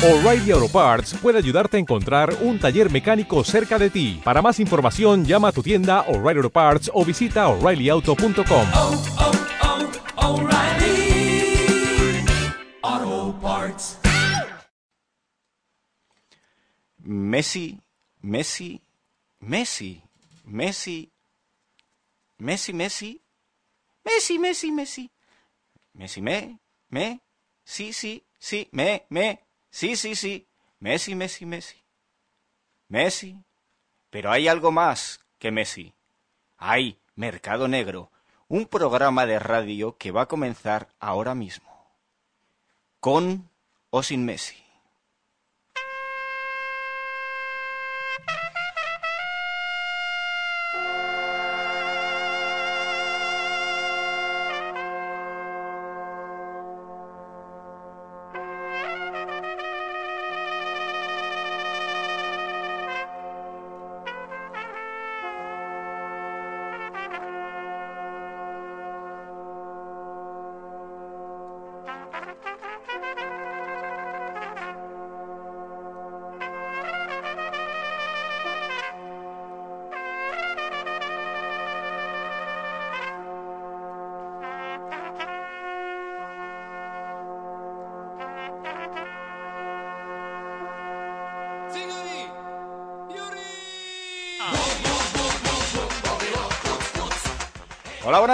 O'Reilly Auto Parts puede ayudarte a encontrar un taller mecánico cerca de ti. Para más información, llama a tu tienda O'Reilly Auto Parts o visita oreillyauto.com. oh, oh, Parts. Messi, Messi, Messi, Messi, Messi, Messi, Messi, Messi, Messi, Messi, me, me, sí, sí, sí, me, me, sí, sí, sí, Messi, Messi, Messi, Messi. Pero hay algo más que Messi. Hay Mercado Negro, un programa de radio que va a comenzar ahora mismo. Con o sin Messi.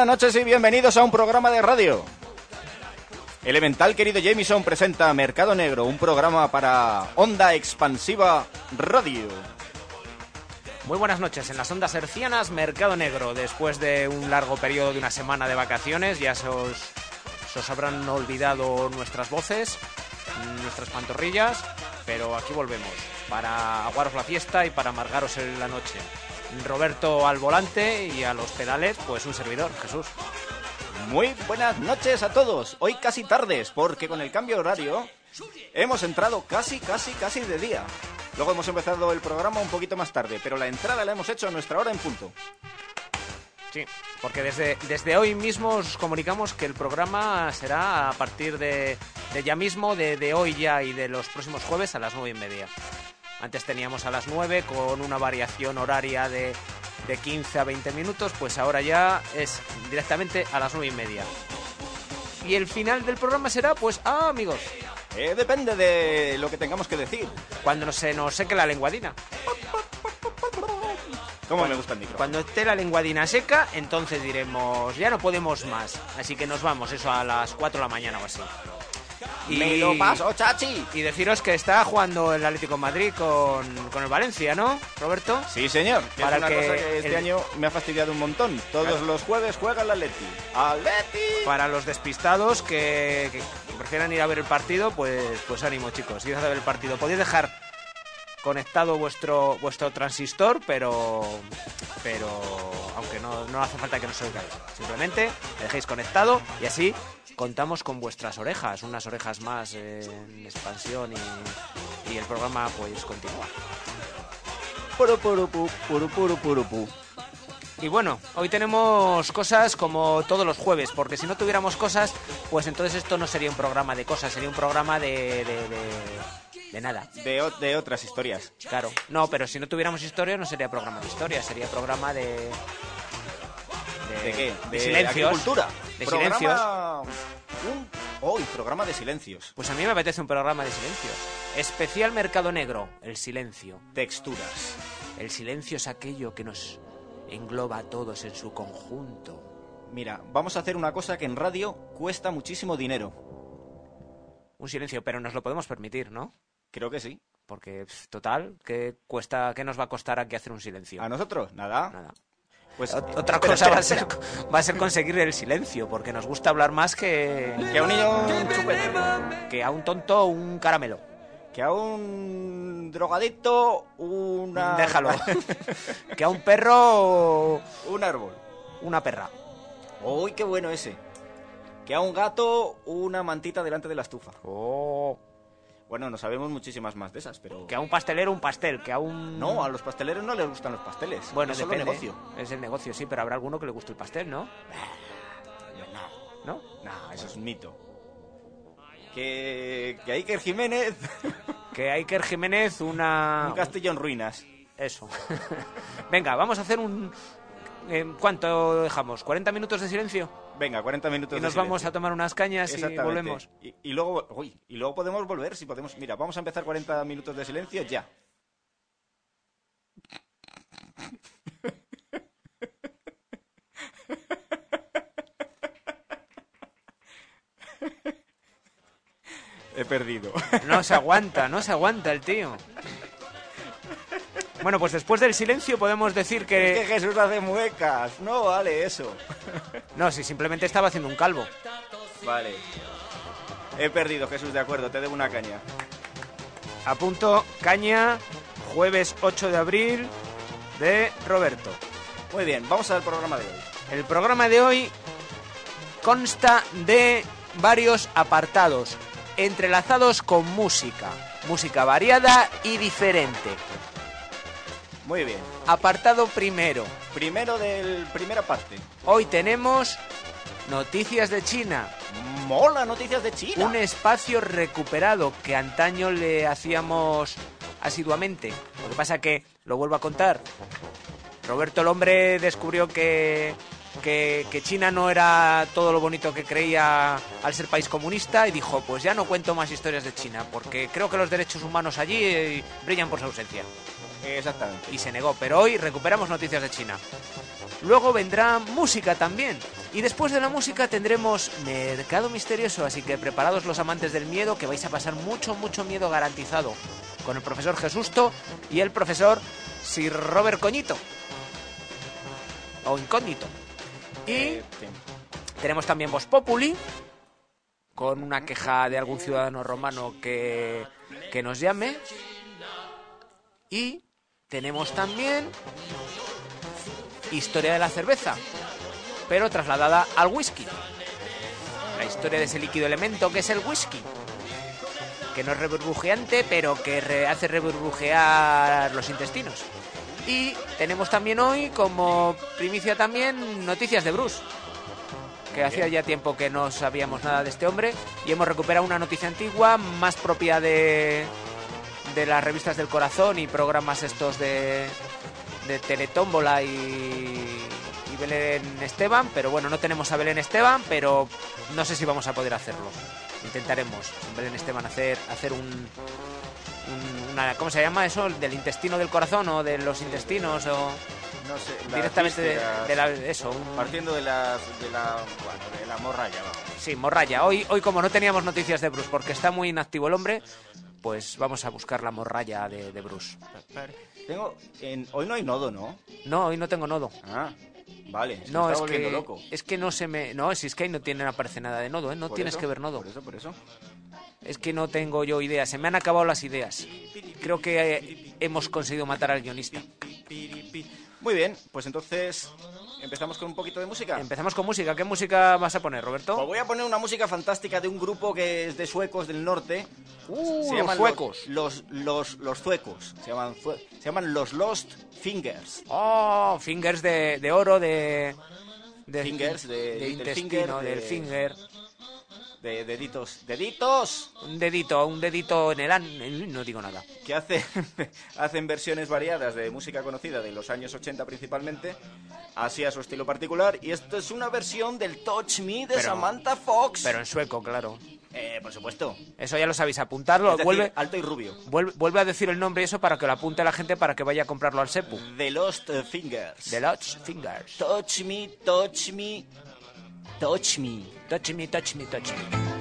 Buenas noches y bienvenidos a un programa de radio. Elemental querido Jameson presenta Mercado Negro, un programa para Onda Expansiva Radio. Muy buenas noches. En las ondas hercianas, Mercado Negro. Después de un largo periodo de una semana de vacaciones, ya se os, os habrán olvidado nuestras voces, nuestras pantorrillas, pero aquí volvemos para aguaros la fiesta y para amargaros en la noche. Roberto al volante y a los pedales, pues un servidor, Jesús. Muy buenas noches a todos. Hoy casi tardes, porque con el cambio horario hemos entrado casi, casi, casi de día. Luego hemos empezado el programa un poquito más tarde, pero la entrada la hemos hecho a nuestra hora en punto. Sí, porque desde, desde hoy mismo os comunicamos que el programa será a partir de, de ya mismo, de, de hoy ya y de los próximos jueves a las nueve y media. Antes teníamos a las 9 con una variación horaria de, de 15 a 20 minutos, pues ahora ya es directamente a las 9 y media. Y el final del programa será, pues, ah, amigos, Eh, depende de lo que tengamos que decir. cuando se nos seque la lenguadina. ¿Cómo me gusta el micro? Cuando esté la lenguadina seca, entonces diremos, ya no podemos más. Así que nos vamos, eso a las 4 de la mañana o así. Me lo paso, chachi. Y deciros que está jugando el Atlético de Madrid con, con el Valencia, ¿no, Roberto? Sí, señor. Para es una que cosa que este el- año me ha fastidiado un montón. Todos los jueves juega el Atleti. ¡Atleti! Para los despistados que, que prefieran ir a ver el partido, pues, pues ánimo, chicos. Ir a ver el partido. Podéis dejar conectado vuestro vuestro transistor, pero pero aunque no, no hace falta que nos oigáis. Simplemente dejéis conectado y así contamos con vuestras orejas, unas orejas más eh, en expansión y, y el programa pues continúa. Y bueno, hoy tenemos cosas como todos los jueves, porque si no tuviéramos cosas, pues entonces esto no sería un programa de cosas, sería un programa de, de, de, de nada. De, de otras historias. Claro, no, pero si no tuviéramos historia no sería programa de historia, sería programa de... ¿De qué? De, silencios. agricultura. De Programa- silencios. Un... Hoy, programa de silencios. Pues a mí me apetece un programa de silencios. Especial Mercado Negro, el silencio. Texturas. El silencio es aquello que nos engloba a todos en su conjunto. Mira, vamos a hacer una cosa que en radio cuesta muchísimo dinero. Un silencio, pero nos lo podemos permitir, ¿no? Creo que sí. Porque, total, ¿qué, cuesta, ¿qué nos va a costar aquí hacer un silencio? ¿A nosotros? Nada. Nada. Pues Ot- Otra espera, cosa va, a ser, va a ser conseguir el silencio, porque nos gusta hablar más que. Que a un niño un chupete. que a un tonto un caramelo. Que a un drogadicto una... Déjalo. que a un perro un árbol. una perra. ¡Uy, qué bueno ese! Que a un gato una mantita delante de la estufa. Oh. Bueno, no sabemos muchísimas más de esas, pero... Que a un pastelero un pastel, que a un... No, a los pasteleros no les gustan los pasteles. Bueno, es depende. negocio. Es el negocio, sí, pero habrá alguno que le guste el pastel, ¿no? ¿No? No, eso es un mito. Que, que Iker Jiménez que Iker Jiménez una... Un castillo en ruinas. Eso. Venga, vamos a hacer un... eh, ¿Cuánto dejamos? ¿40 minutos de silencio? Venga, 40 minutos Y de nos vamos a tomar unas cañas y volvemos. Y, y luego, uy, y luego podemos volver si podemos. Mira, vamos a empezar 40 minutos de silencio ya. He perdido. No se aguanta, no se aguanta el tío. Bueno, pues después del silencio podemos decir Es que que... Jesús hace muecas. No vale eso. No, si simplemente estaba haciendo un calvo. Vale. He perdido, Jesús, de acuerdo, te debo una caña. A punto, caña, jueves 8 de abril de Roberto. Muy bien, vamos al programa de hoy. El programa de hoy consta de varios apartados, entrelazados con música. Música variada y diferente. Muy bien. Apartado primero. Primero del primera parte. Hoy tenemos noticias de China. Mola noticias de China. Un espacio recuperado que antaño le hacíamos asiduamente. Lo que pasa que, lo vuelvo a contar, Roberto el hombre descubrió que, que, que China no era todo lo bonito que creía al ser país comunista y dijo, pues ya no cuento más historias de China, porque creo que los derechos humanos allí eh, brillan por su ausencia. Exactamente. Y se negó, pero hoy recuperamos noticias de China. Luego vendrá música también. Y después de la música tendremos Mercado Misterioso, así que preparados los amantes del miedo, que vais a pasar mucho, mucho miedo garantizado. Con el profesor Jesusto y el profesor Sir Robert Coñito. O Incógnito. Y Eh, tenemos también Voz Populi, con una queja de algún ciudadano romano que, que nos llame. Y tenemos también Historia de la cerveza, pero trasladada al whisky. La historia de ese líquido elemento que es el whisky. Que no es reburbujeante, pero que re- hace reburbujear los intestinos. Y tenemos también hoy, como primicia también, noticias de Bruce que hacía ya tiempo que no sabíamos nada de este hombre y hemos recuperado una noticia antigua más propia de, de las revistas del corazón y programas estos de, de Teletómbola y, y Belén Esteban, pero bueno, no tenemos a Belén Esteban, pero no sé si vamos a poder hacerlo. Intentaremos con Belén Esteban hacer, hacer un, un- una, ¿cómo se llama eso? ¿Del intestino del corazón o de los intestinos o No sé. directamente de, la, eso? un- Partiendo de las de la bueno, de la morralla, vamos. Sí, morralla. Hoy, hoy como no teníamos noticias de Bruce porque está muy inactivo el hombre, pues vamos a buscar la morralla de, de Bruce. Tengo en, hoy no hay nodo, ¿no? No, hoy no tengo nodo. Ah, vale. Se me No, está es volviendo que, loco. es que no se me... No, si es que ahí no tiene, no aparece nada de nodo, ¿eh? No Por tienes eso, que ver nodo. Por eso, por eso. Es que no tengo yo ideas. Se me han acabado las ideas. Creo que eh, hemos conseguido matar al guionista. Muy bien, pues entonces empezamos con un poquito de música. Empezamos con música. ¿Qué música vas a poner, Roberto? voy a poner una música fantástica de un grupo que es de suecos del norte. Uh, se los llaman suecos. Los, los, los suecos. Se llaman, se llaman los Lost Fingers. Oh, fingers de, de oro, de... de Fingers, de- de intestino, del finger. De deditos. ¡Deditos! Un dedito, un dedito en el an... No digo nada. Que hace, hacen versiones variadas de música conocida de los años 80 principalmente. Así a su estilo particular. Y esto es una versión del Touch Me de Pero- Samantha Fox. Pero en sueco, claro. Eh, por supuesto. Eso ya lo sabéis, apuntarlo. Decir, vuelve, alto y rubio. vuelve, vuelve a decir el nombre y eso para que lo apunte la gente para que vaya a comprarlo al Sepu. The Lost Fingers. The Lodge Fingers. Touch me, touch me, touch me. Touch me, touch me, touch me.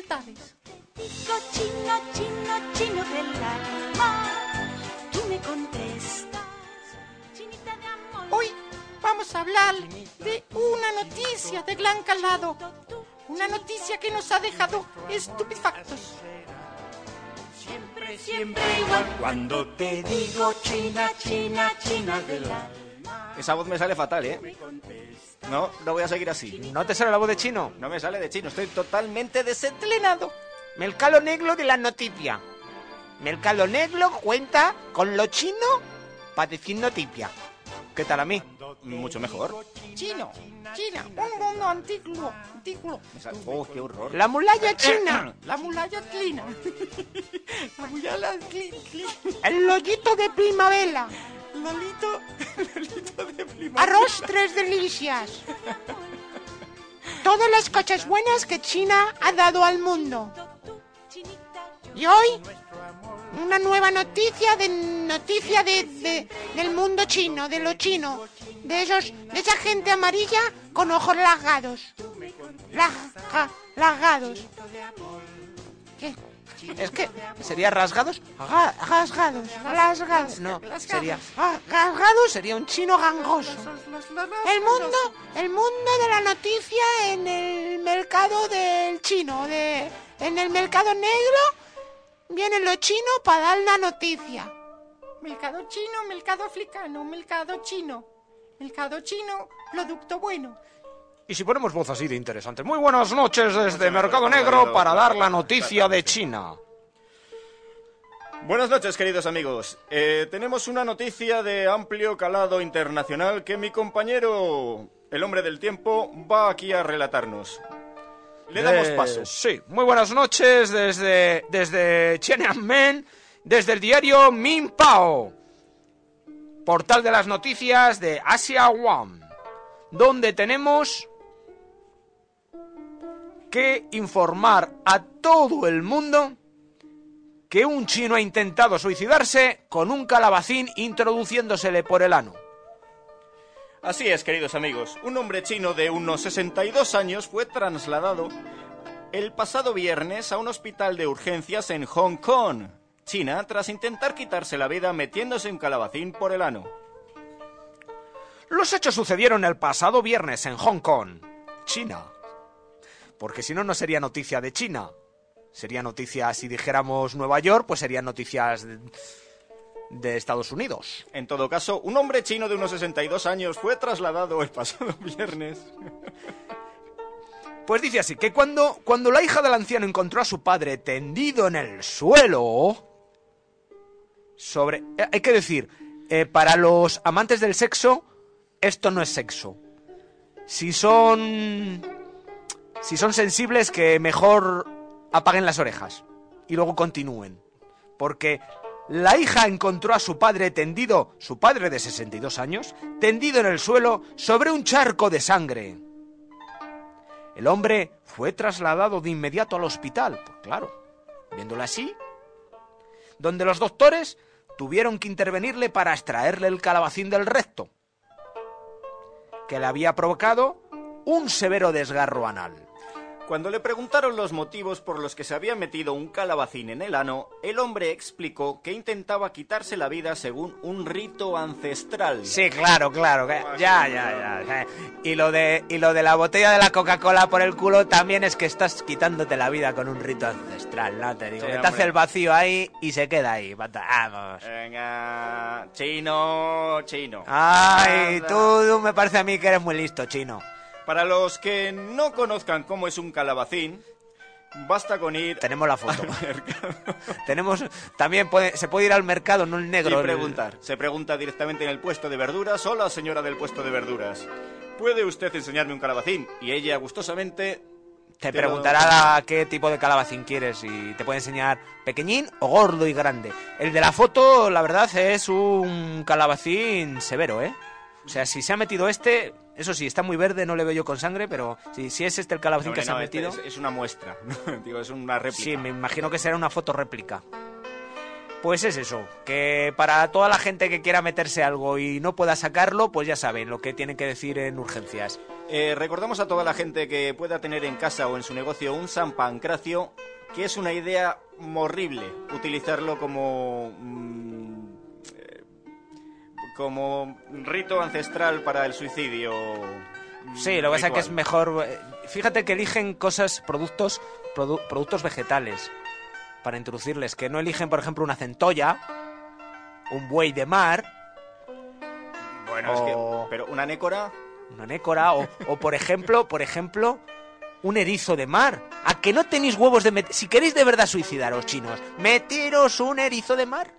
De las libertades. Digo chino, chino, chino del alma. Tú me contestas, chinita de amor. Hoy vamos a hablar de una noticia de gran calado. Una noticia que nos ha dejado estupefactos. Siempre, siempre igual. Cuando te digo China, China, China del alma. Esa voz me sale fatal, ¿eh? No, no voy a seguir así. ¿No te sale la voz de chino? No me sale de chino, estoy totalmente desentrenado. Melcalo Negro de la noticia. Melcalo Negro cuenta con lo chino para decir noticia. ¿Qué tal a mí? Mucho mejor. Chino, China, un mundo antiguo, antiguo. Oh, qué horror. La muralla china. La muralla clina. La muralla clina. El lollito de primavera. Lolito, Lolito de prima. Arroz tres delicias. Todas las cosas buenas que China ha dado al mundo. Y hoy, una nueva noticia de noticia de, de- del mundo chino, de lo chino, de esos, de esa gente amarilla con ojos rasgados. Rasga- rasgados. ¿Qué? Es que sería rasgados, Ga- rasgados, rasgados. No, sería ah, rasgados sería un chino gangoso. El mundo, el mundo de la noticia en el mercado del chino, de en el mercado negro vienen los chinos para dar la noticia. Mercado chino, mercado africano, mercado chino. Mercado chino, producto bueno. Y si ponemos voz así de interesante. Muy buenas noches desde Mercado Negro para dar la noticia de China. Buenas noches, queridos amigos. Eh, tenemos una noticia de amplio calado internacional que mi compañero, el hombre del tiempo, va aquí a relatarnos. Le damos Eh, paso. Sí, muy buenas noches desde, desde Tiananmen, desde el diario Minpao, portal de las noticias de Asia One. donde tenemos que informar a todo el mundo que un chino ha intentado suicidarse con un calabacín introduciéndosele por el ano. Así es, queridos amigos. Un hombre chino de unos 62 años fue trasladado el pasado viernes a un hospital de urgencias en Hong Kong, China, tras intentar quitarse la vida metiéndose un calabacín por el ano. Los hechos sucedieron el pasado viernes en Hong Kong, China. Porque si no, no sería noticia de China. Sería noticia, si dijéramos Nueva York, pues serían noticias de, de Estados Unidos. En todo caso, un hombre chino de unos 62 años fue trasladado el pasado viernes. Pues dice así, que cuando, cuando la hija del anciano encontró a su padre tendido en el suelo... Sobre... eh, Hay que decir, eh, para los amantes del sexo, esto no es sexo. Si son... Si son sensibles, que mejor apaguen las orejas y luego continúen. Porque la hija encontró a su padre tendido, su padre de 62 años, tendido en el suelo sobre un charco de sangre. El hombre fue trasladado de inmediato al hospital, pues claro, viéndolo así, donde los doctores tuvieron que intervenirle para extraerle el calabacín del recto, que le había provocado un severo desgarro anal. Cuando le preguntaron los motivos por los que se había metido un calabacín en el ano, el hombre explicó que intentaba quitarse la vida según un rito ancestral. Sí, claro, claro, ya, ya, ya. Y lo de y lo de la botella de la Coca-Cola por el culo también es que estás quitándote la vida con un rito ancestral, ¿no? Te digo, Sí, que te hace el vacío ahí y se queda ahí. Vamos. Venga, chino, chino. Ay, tú, tú me parece a mí que eres muy listo, chino. Para los que no conozcan cómo es un calabacín, basta con ir Tenemos la foto. Tenemos también puede, se puede ir al mercado, no el negro. y el- preguntar. Se pregunta directamente en el puesto de verduras. Hola, señora del puesto de verduras. ¿Puede usted enseñarme un calabacín? Y ella gustosamente Te preguntará qué tipo de calabacín quieres y te puede enseñar pequeñín o gordo y grande. El de la foto, la verdad, es un calabacín severo, ¿eh? O sea, si se ha metido este, eso sí, está muy verde, no le veo yo con sangre, pero si, si es este el calabacín que se ha este metido... es, es una muestra. Digo, es una réplica. Sí, me imagino que será una foto réplica. Pues es eso, que para toda la gente que quiera meterse algo y no pueda sacarlo, pues ya saben lo que tienen que decir en urgencias. Eh, recordamos a toda la gente que pueda tener en casa o en su negocio un San Pancracio, que es una idea horrible utilizarlo como mm, como rito ancestral para el suicidio. Sí, lo que pasa es que es mejor. eh, Fíjate que eligen cosas, productos, produ- productos vegetales para introducirles, que no eligen, por ejemplo, una centolla, un buey de mar, Bueno, es que pero una nécora una nécora, o, o, por ejemplo, por ejemplo, un erizo de mar. ¿A que no tenéis huevos de? Si queréis de verdad suicidaros, chinos, meteros un erizo de mar.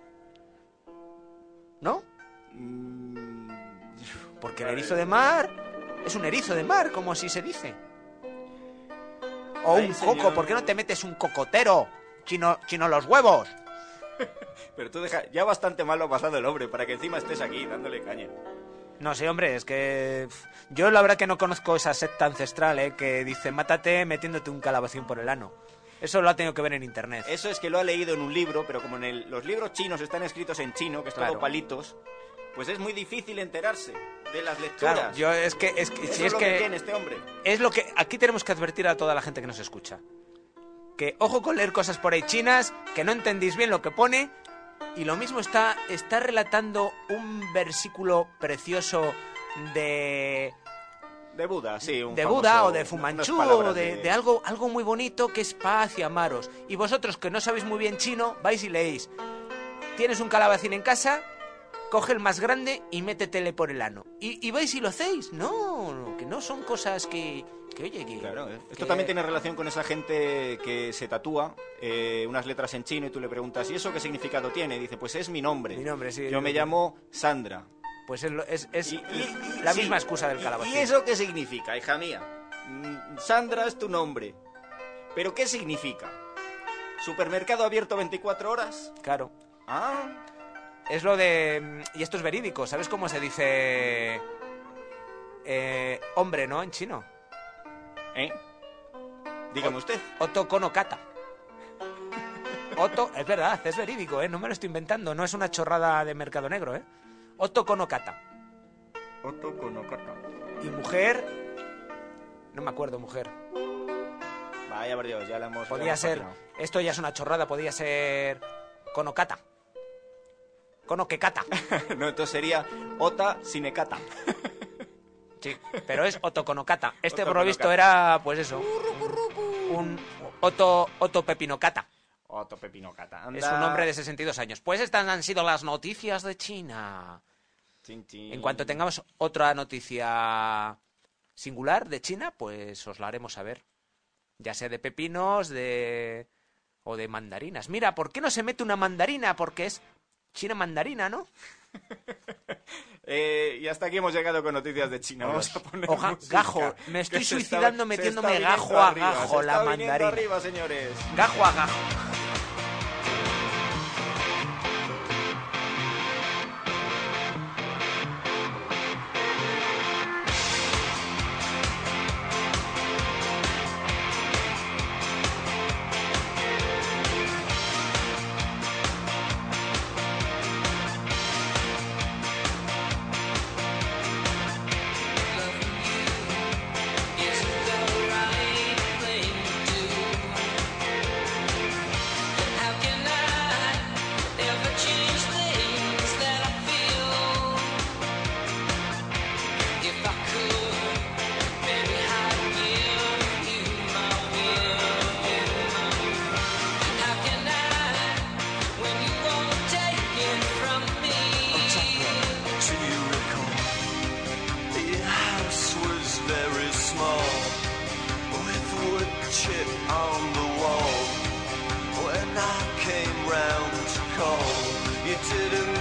¿No? Mm, Porque el erizo de mar es un erizo de mar, como así se dice. O Ay, un señor. coco, ¿por qué no te metes un cocotero? Chino, chino los huevos. Pero tú deja, ya bastante mal lo ha pasado el hombre para que encima estés aquí dándole caña. No sé, hombre, es que yo la verdad que no conozco esa secta ancestral, ¿eh? Que dice, mátate metiéndote un calabacín por el ano. Eso lo ha tenido que ver en internet. Eso es que lo ha leído en un libro, pero como en el- los libros chinos están escritos en chino, que es Claro. palitos, pues es muy difícil enterarse de las lecturas. Claro, yo es que es que Eso si es, es lo que, que tiene este hombre. es lo que aquí tenemos que advertir a toda la gente que nos escucha. Que ojo con leer cosas por ahí chinas, que no entendéis bien lo que pone y lo mismo está está relatando un versículo precioso de De Buda, sí. Un de famoso- Buda o de Fumanchu o de, de algo algo muy bonito que es paz y amaros. Y vosotros que no sabéis muy bien chino, vais y leéis. Tienes un calabacín en casa, coge el más grande y métetele por el ano. Y, y vais y lo hacéis. No, que no son cosas que, que oye, que... Claro, ¿eh? Esto que- también tiene relación con esa gente que se tatúa eh, unas letras en chino y tú le preguntas, ¿y eso qué significado tiene? Y dice, pues es mi nombre. Mi nombre, sí. Yo me llamo Sandra. Pues es, es, es Y- y- la sí. misma excusa del ¿Y- calabacín. ¿Y eso qué significa, hija mía? Mm, Sandra es tu nombre. ¿Pero qué significa? ¿Supermercado abierto 24 horas? Claro. Ah, Es lo de... Y esto es verídico, ¿sabes cómo se dice... eh, hombre, ¿no? En chino. ¿Eh? Dígame usted. Otto Konokata. Otto, es verdad, es verídico, ¿eh? No me lo estoy inventando, no es una chorrada de mercado negro, ¿eh? Otto Konokata. Otto Konokata. Y mujer... No me acuerdo, mujer. Vaya por Dios, ya la hemos... la Podía hemos ser... patinado. Esto ya es una chorrada, podía ser... Konokata. Konokekata. no, entonces sería Ota Sinekata. Sí, pero es Otto Konokata. Este por lo visto era, pues eso, un Otto, Otto Pepinocata. Otto Pepinocata. Es un hombre de 62 años. Pues estas han sido las noticias de China. Chin, chin. En cuanto tengamos otra noticia singular de China, pues os la haremos saber. Ya sea de pepinos, de... o de mandarinas. Mira, ¿por qué no se mete una mandarina? Porque es China mandarina, ¿no? Eh, y hasta aquí hemos llegado con noticias de China. Vamos a poner Oja, música, gajo, me estoy está- suicidando metiéndome está viniendo gajo a arriba, gajo la mandarina. arriba, señores. Gajo a gajo. Came round to call, you didn't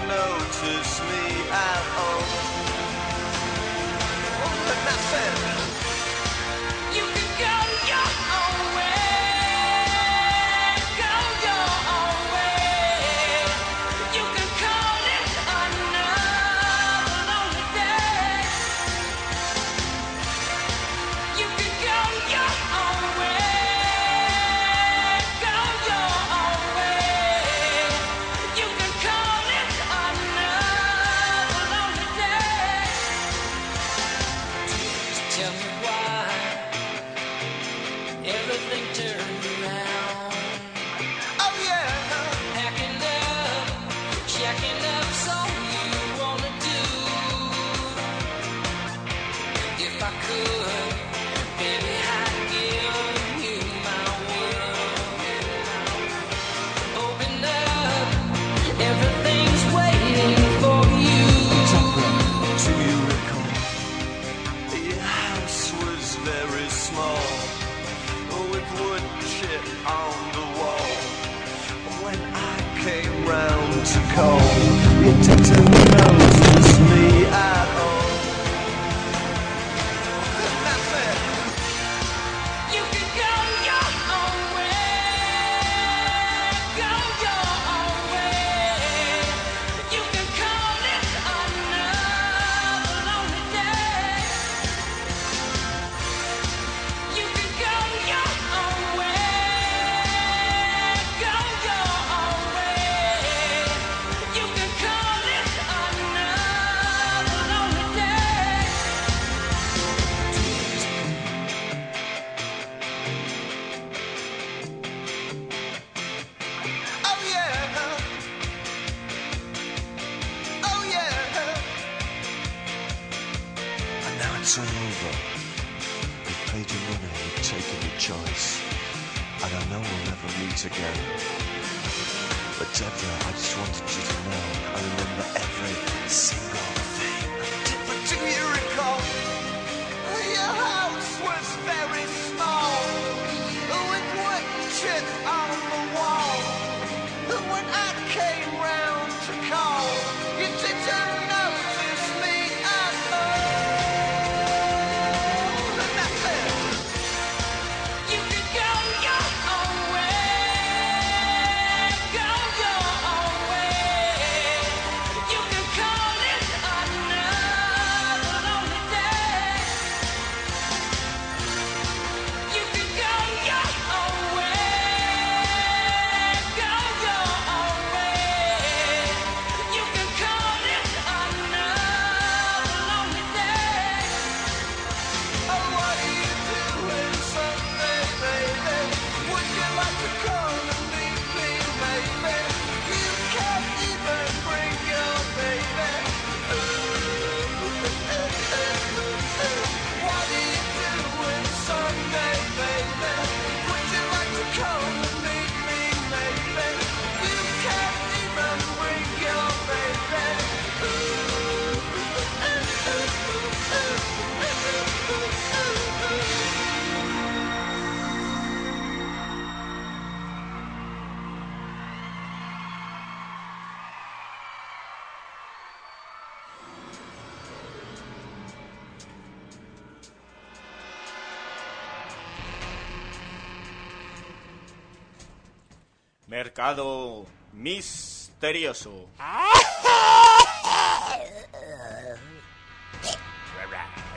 Mercado misterioso.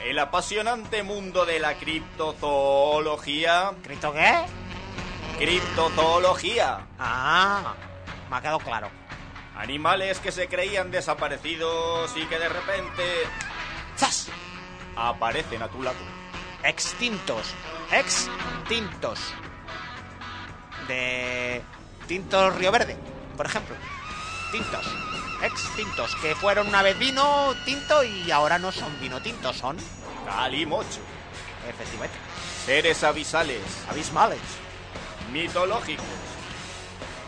El apasionante mundo de la criptozoología. ¿Cripto qué? Criptozoología. Ah, me ha quedado claro. Animales que se creían desaparecidos y que de repente ¡Zas! aparecen a tu lado. Extintos. Extintos. De Tintos Río Verde, por ejemplo. Tintos. Extintos. Que fueron una vez vino tinto y ahora no son vino tinto, son. Calimocho. Efectivamente. Seres abisales. Abismales. Mitológicos.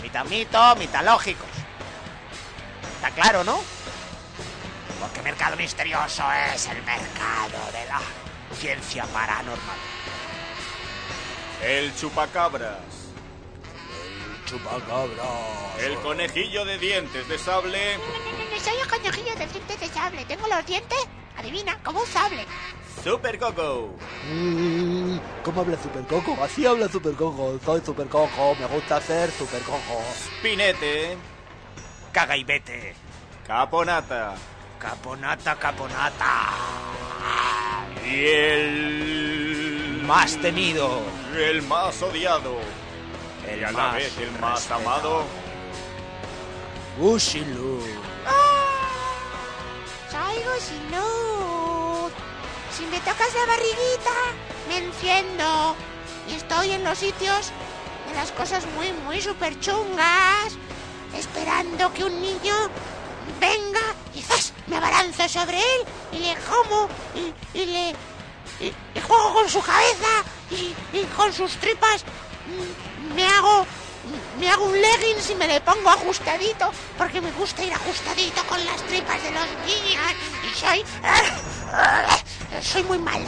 Mitamito, mitológicos. Está claro, ¿no? Porque mercado misterioso es el mercado de la ciencia paranormal. El chupacabras. Chupacabra. El conejillo de dientes de sable. Soy el conejillo de dientes de sable. Tengo los dientes, adivina, como un sable. Super Coco. Mm, ¿Cómo habla Super Coco? Así habla Super Coco. Soy Super Coco. Me gusta ser Super Coco. Pinete. Caga y vete. Caponata. Caponata, caponata. Y el. Más temido. El más odiado. El y a la más vez el más respetado. amado. Ushilu. Soy Gusilud. Si me tocas la barriguita, me enciendo. Y estoy en los sitios de las cosas muy, muy super chungas. Esperando que un niño venga y ¡zas! me abalanzo sobre él y le como y, y le y, y juego con su cabeza y, y con sus tripas me hago me hago un leggings y me le pongo ajustadito porque me gusta ir ajustadito con las tripas de los niños y soy soy muy malo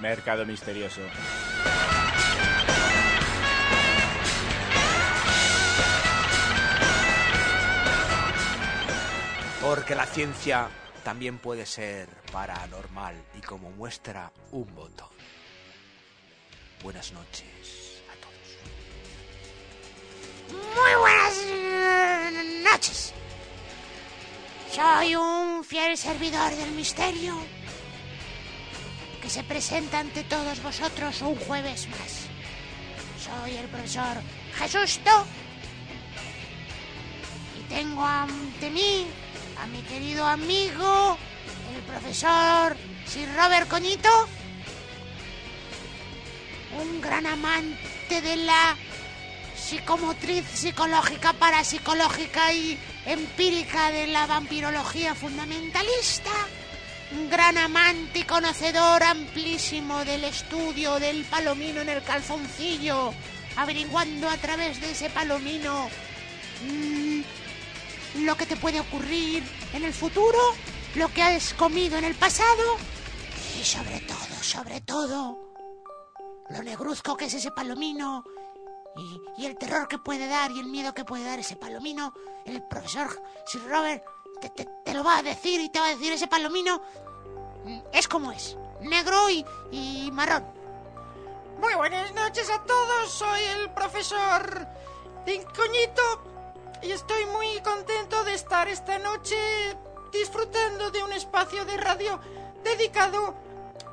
Mercado misterioso. Porque la ciencia también puede ser paranormal y como muestra un botón. Buenas noches a todos. Muy buenas noches. Soy un fiel servidor del misterio que se presenta ante todos vosotros un jueves más. Soy el profesor Jesusto y tengo ante mí a mi querido amigo, el profesor Sir Robert Coñito, un gran amante de la psicomotriz, psicológica, parapsicológica y empírica de la vampirología fundamentalista. Un gran amante y conocedor amplísimo del estudio del palomino en el calzoncillo, averiguando a través de ese palomino lo que te puede ocurrir en el futuro, lo que has comido en el pasado y sobre todo, sobre todo, lo negruzco que es ese palomino y, el terror que puede dar y el miedo que puede dar ese palomino, el profesor Sir Robert te, te- lo va a decir y te va a decir ese palomino mm, es como es, negro y, y marrón. Muy buenas noches a todos, soy el profesor Dincoñito y estoy muy contento de estar esta noche disfrutando de un espacio de radio dedicado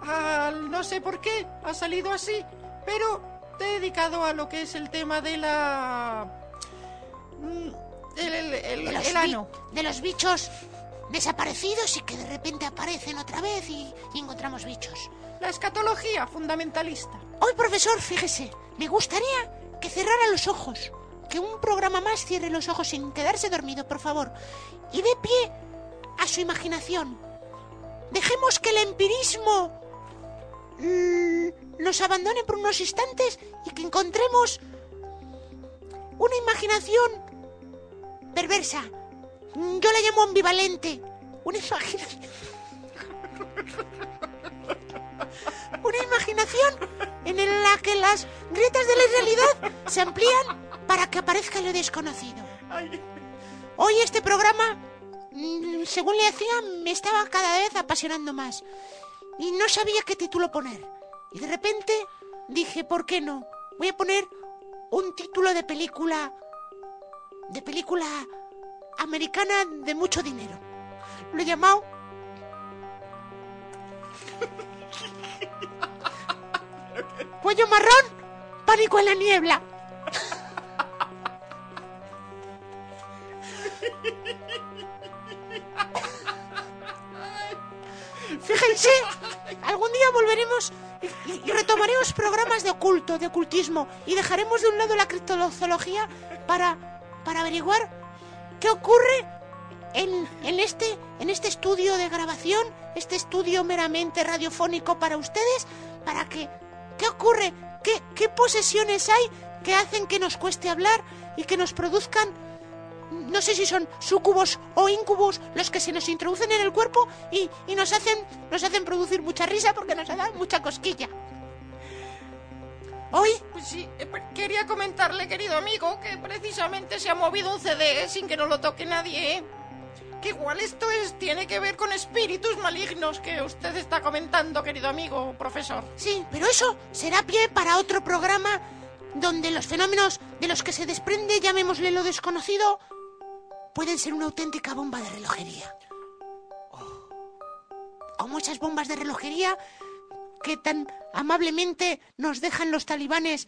al no sé por qué ha salido así, pero dedicado a lo que es el tema de la mm, el, el, el- De los el bi- ano. de los bichos desaparecidos y que de repente aparecen otra vez y, y encontramos bichos. La escatología fundamentalista. Hoy, profesor, fíjese, me gustaría que cerrara los ojos. Que un programa más cierre los ojos sin quedarse dormido, por favor. Y dé pie a su imaginación. Dejemos que el empirismo mm, nos abandone por unos instantes y que encontremos una imaginación perversa. Yo la llamo ambivalente. Una imaginación. Una imaginación en la que las grietas de la realidad se amplían para que aparezca lo desconocido. Hoy este programa, mm, según le hacía, me estaba cada vez apasionando más. Y no sabía qué título poner. Y de repente dije, ¿por qué no? Voy a poner un título de película. de película americana de mucho dinero. Lo he llamado. Cuello marrón, pánico en la niebla. Fíjense, algún día volveremos y, retomaremos programas de oculto, de ocultismo, y dejaremos de un lado la criptozoología para, para averiguar qué ocurre en, en este, en este estudio de grabación, este estudio meramente radiofónico para ustedes, para que, ¿qué ocurre? ¿Qué, qué posesiones hay que hacen que nos cueste hablar y que nos produzcan no sé si son sucubos o incubos los que se nos introducen en el cuerpo y, y nos hacen nos hacen producir mucha risa porque nos da mucha cosquilla. Hoy Pues sí, eh, pe- quería comentarle, querido amigo, que precisamente se ha movido un CD sin que no lo toque nadie, ¿eh? Que igual esto es, tiene que ver con espíritus malignos que usted está comentando, querido amigo, profesor. Sí, pero eso será pie para otro programa donde los fenómenos de los que se desprende, llamémosle lo desconocido, pueden ser una auténtica bomba de relojería. Como esas bombas de relojería que tan amablemente nos dejan los talibanes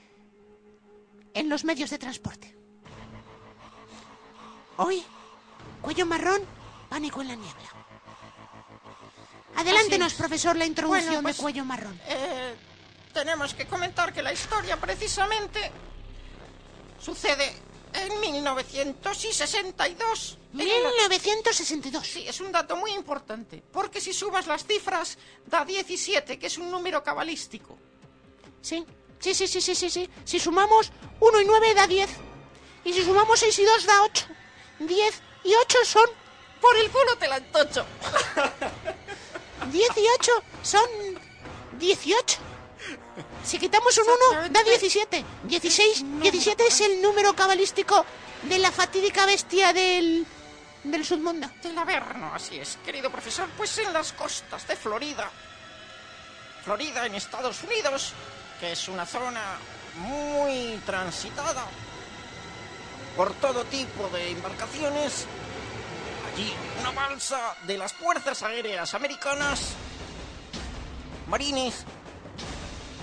en los medios de transporte. Hoy, cuello marrón, pánico en la niebla. Adelántenos, es. profesor, la introducción Bueno, pues, de cuello marrón. Eh, tenemos que comentar que la historia precisamente sucede en 1962. en una- 1962. Sí, es un dato muy importante, porque si sumas las cifras da 17, que es un número cabalístico. Sí, sí, sí, sí, sí, sí, sí. Si sumamos 1 y 9 da 10. Y si sumamos 6 y 2 da 8. 10 y 8 son... Por el culo te la entocho. 10 y 8 son 18. Si quitamos un 1 da 17. 16, 17 es el número cabalístico de la fatídica bestia del... del submundo. Del Averno, así es, querido profesor. Pues en las costas de Florida. Florida en Estados Unidos, que es una zona muy transitada por todo tipo de embarcaciones. Allí, una balsa de las Fuerzas Aéreas Americanas, marines,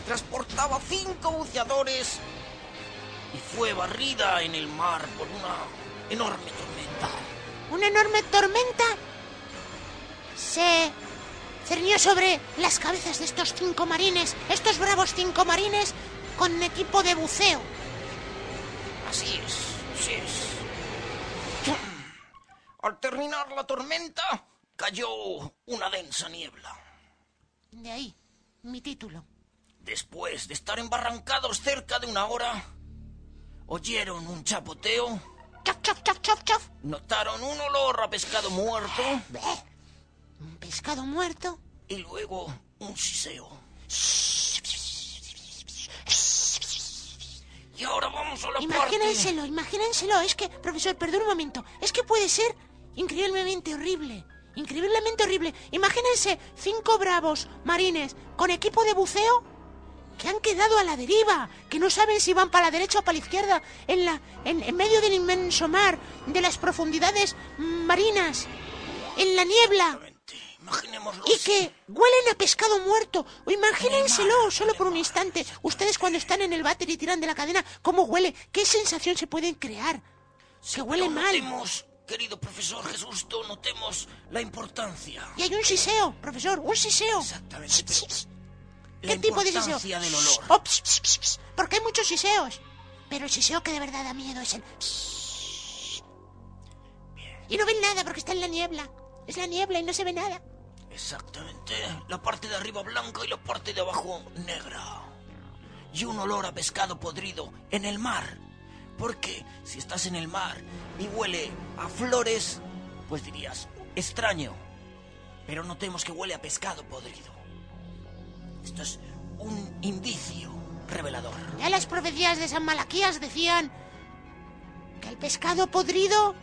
transportaba cinco buceadores y fue barrida en el mar por una enorme tormenta. Una enorme tormenta se cernió sobre las cabezas de estos cinco marines, estos bravos cinco marines con equipo de buceo. Así es, así es. Al terminar la tormenta, cayó una densa niebla. De ahí, mi título. Después de estar embarrancados cerca de una hora, oyeron un chapoteo, notaron un olor a pescado muerto Un pescado muerto. y luego un siseo. Y ahora vamos a la parte... Imagínenselo, imagínenselo. Es que, profesor, perdón un momento. Es que puede ser increíblemente horrible. Increíblemente horrible. Imagínense cinco bravos marines con equipo de buceo que han quedado a la deriva, que no saben si van para la derecha o para la izquierda, en, la, en, en medio del inmenso mar, de las profundidades marinas, en la niebla, y que huelen a pescado muerto. O imagínenselo, solo por un instante. Ustedes cuando están en el váter y tiran de la cadena, ¿cómo huele? ¿Qué sensación se pueden crear? Que huele mal. Notemos, querido profesor Jesús, notemos la importancia. Y hay un siseo, profesor, un siseo. Exactamente, ¿Qué tipo de siseo? del olor. Oh. Porque hay muchos siseos. Pero el siseo que de verdad da miedo es el... Y no ven nada porque está en la niebla. Es la niebla y no se ve nada. Exactamente. La parte de arriba blanca y la parte de abajo negra. Y un olor a pescado podrido en el mar. Porque si estás en el mar y huele a flores, pues dirías, extraño. Pero notemos que huele a pescado podrido. Esto es un indicio revelador. Ya las profecías de San Malaquías decían que el pescado podrido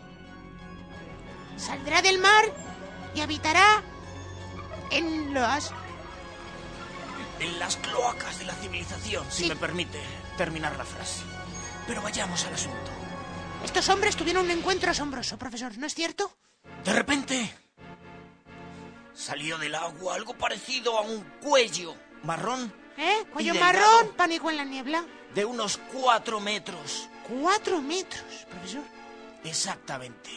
saldrá del mar y habitará en las en las cloacas de la civilización, si me permite terminar la frase. Pero vayamos al asunto. Estos hombres tuvieron un encuentro asombroso, profesor, ¿no es cierto? De repente salió del agua algo parecido a un cuello marrón ¿Eh? Cuello delgado. marrón, pánico en la niebla. de unos cuatro metros. Cuatro metros, profesor. Exactamente.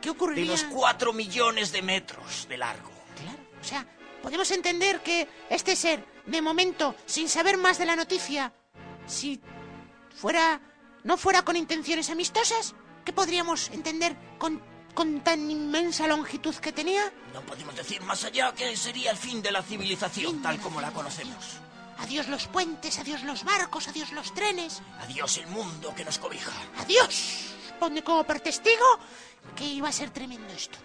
¿Qué De ocurriría? unos cuatro millones de metros de largo. Claro, o sea, podemos entender que este ser, de momento, sin saber más de la noticia, si fuera, no fuera con intenciones amistosas, ¿qué podríamos entender con, con tan inmensa longitud que tenía? No podemos decir más allá que sería el fin de la civilización tal como la conocemos. Adiós los puentes, adiós los barcos, adiós los trenes, Adiós el mundo que nos cobija. adiós. Pone como por testigo que iba a ser tremendo esto.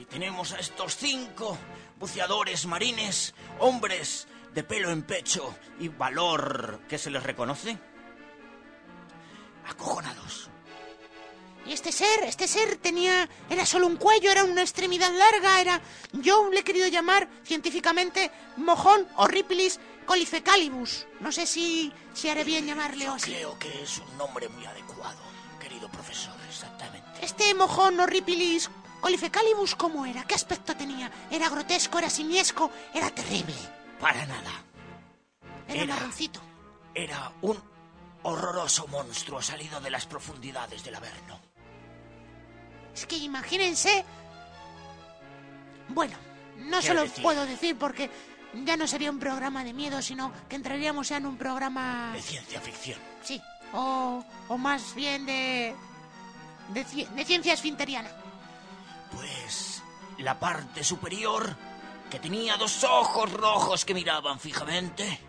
Y tenemos a estos cinco buceadores marines, hombres de pelo en pecho y valor que se les reconoce. Acojonados. Y este ser, este ser tenía, era solo un cuello, era una extremidad larga, era, yo le he querido llamar científicamente mojón horripilis colifecalibus. No sé si, si haré bien llamarle o Yo así. creo que es un nombre muy adecuado, querido profesor, exactamente. Este mojón horripilis colifecalibus, ¿cómo era? ¿Qué aspecto tenía? ¿Era grotesco, era simiesco, era terrible? Para nada. Era, Era- marroncito. Era un horroroso monstruo salido de las profundidades del Averno. Es que imagínense... Bueno, no ¿Qué se lo decir? puedo decir porque ya no sería un programa de miedo, sino que entraríamos ya en un programa... De ciencia ficción. Sí, o, o más bien de, de, de ciencia esfinteriana. Pues la parte superior, que tenía dos ojos rojos que miraban fijamente,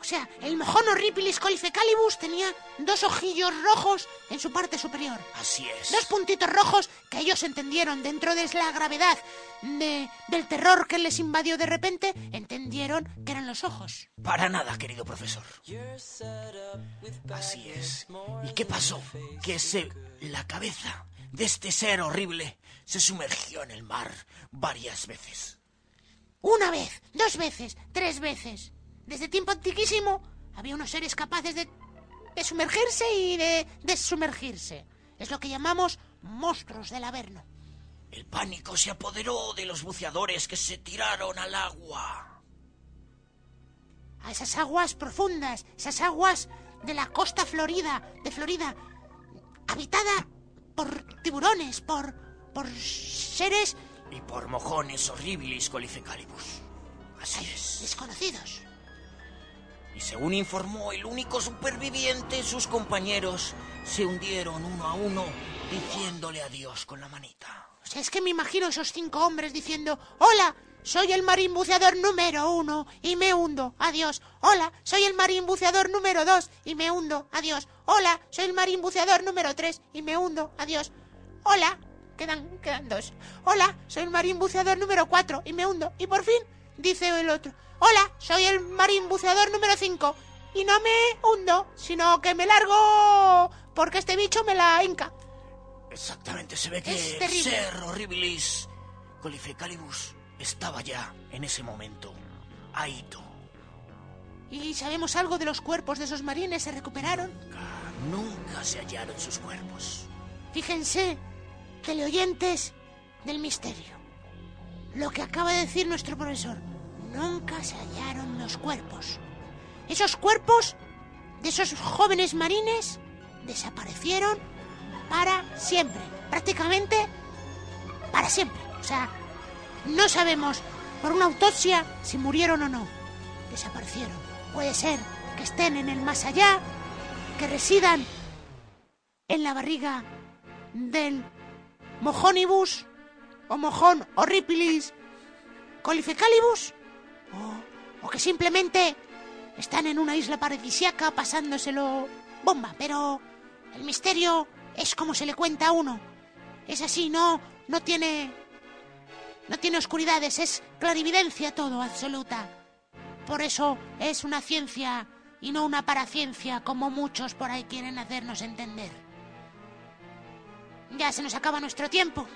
O sea, el mojón horripilis colifecalibus tenía dos ojillos rojos en su parte superior. así es. Dos puntitos rojos que ellos entendieron dentro de la gravedad de, del terror que les invadió de repente, entendieron que eran los ojos. Para nada, querido profesor. Así es. ¿Y qué pasó? Que se, la cabeza de este ser horrible se sumergió en el mar varias veces. Una vez, dos veces, tres veces. Desde tiempo antiquísimo había unos seres capaces de, de sumergirse y de desumergirse. Es lo que llamamos monstruos del Averno. El pánico se apoderó de los buceadores que se tiraron al agua. A esas aguas profundas, esas aguas de la costa florida, de Florida, habitada por tiburones, por, por seres Y por mojones horribilis colifecalibus. Así es. desconocidos. Y según informó el único superviviente, sus compañeros se hundieron uno a uno diciéndole adiós con la manita. O sea, es que me imagino esos cinco hombres diciendo, hola, soy el marín buceador número uno y me hundo, adiós. Hola, soy el marín buceador número dos y me hundo, adiós. Hola, soy el marín buceador número tres y me hundo, adiós. Hola, quedan, quedan dos. Hola, soy el marín buceador número cuatro y me hundo. Y por fin, dice el otro, hola, soy el marín buceador número cinco y no me hundo, sino que me largo porque este bicho me la hinca. Exactamente, se ve que Es el terrible. ser horribilis colifecalibus estaba ya en ese momento. Ahito. ¿Y sabemos algo de los cuerpos de esos marines? ¿Se recuperaron? Nunca se hallaron sus cuerpos. Fíjense, teleoyentes del misterio. Lo que acaba de decir nuestro profesor. Nunca se hallaron los cuerpos. Esos cuerpos de esos jóvenes marines desaparecieron para siempre. Prácticamente para siempre. O sea, no sabemos por una autopsia si murieron o no. Desaparecieron. Puede ser que estén en el más allá, que residan en la barriga del mojónibus o mojón horripilis colifecalibus o, que simplemente están en una isla paradisiaca pasándoselo bomba, pero el misterio es como se le cuenta a uno. Es así, no no tiene no tiene oscuridades, es clarividencia todo absoluta. Por eso es una ciencia y no una paraciencia como muchos por ahí quieren hacernos entender. Ya se nos acaba nuestro tiempo.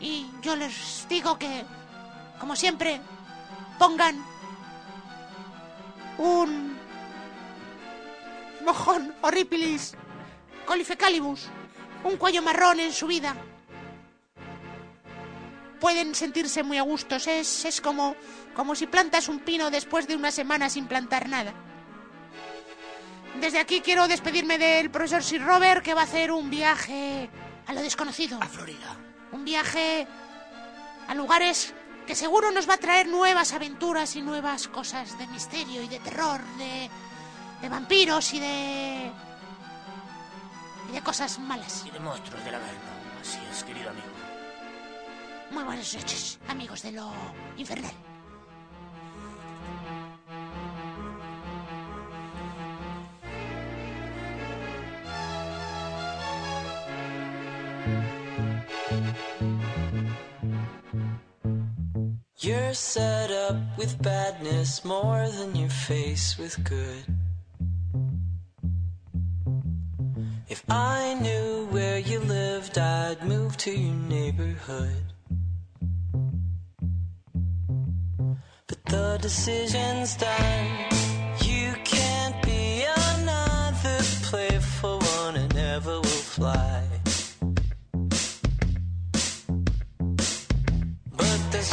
Y yo les digo que, como siempre, pongan un mojón horripilis colifecalibus, un cuello marrón en su vida. Pueden sentirse muy a gustos, es, es como, como si plantas un pino después de una semana sin plantar nada. Desde aquí quiero despedirme del profesor Sir Robert que va a hacer un viaje a lo desconocido. A Florida. Un viaje a lugares que seguro nos va a traer nuevas aventuras y nuevas cosas de misterio y de terror, de, de vampiros y de... y de cosas malas. Y de monstruos del Averno. Así es, querido amigo. Muy buenas noches, amigos de lo infernal. You're set up with badness more than you're faced with good. If I knew where you lived, I'd move to your neighborhood. But the decision's done.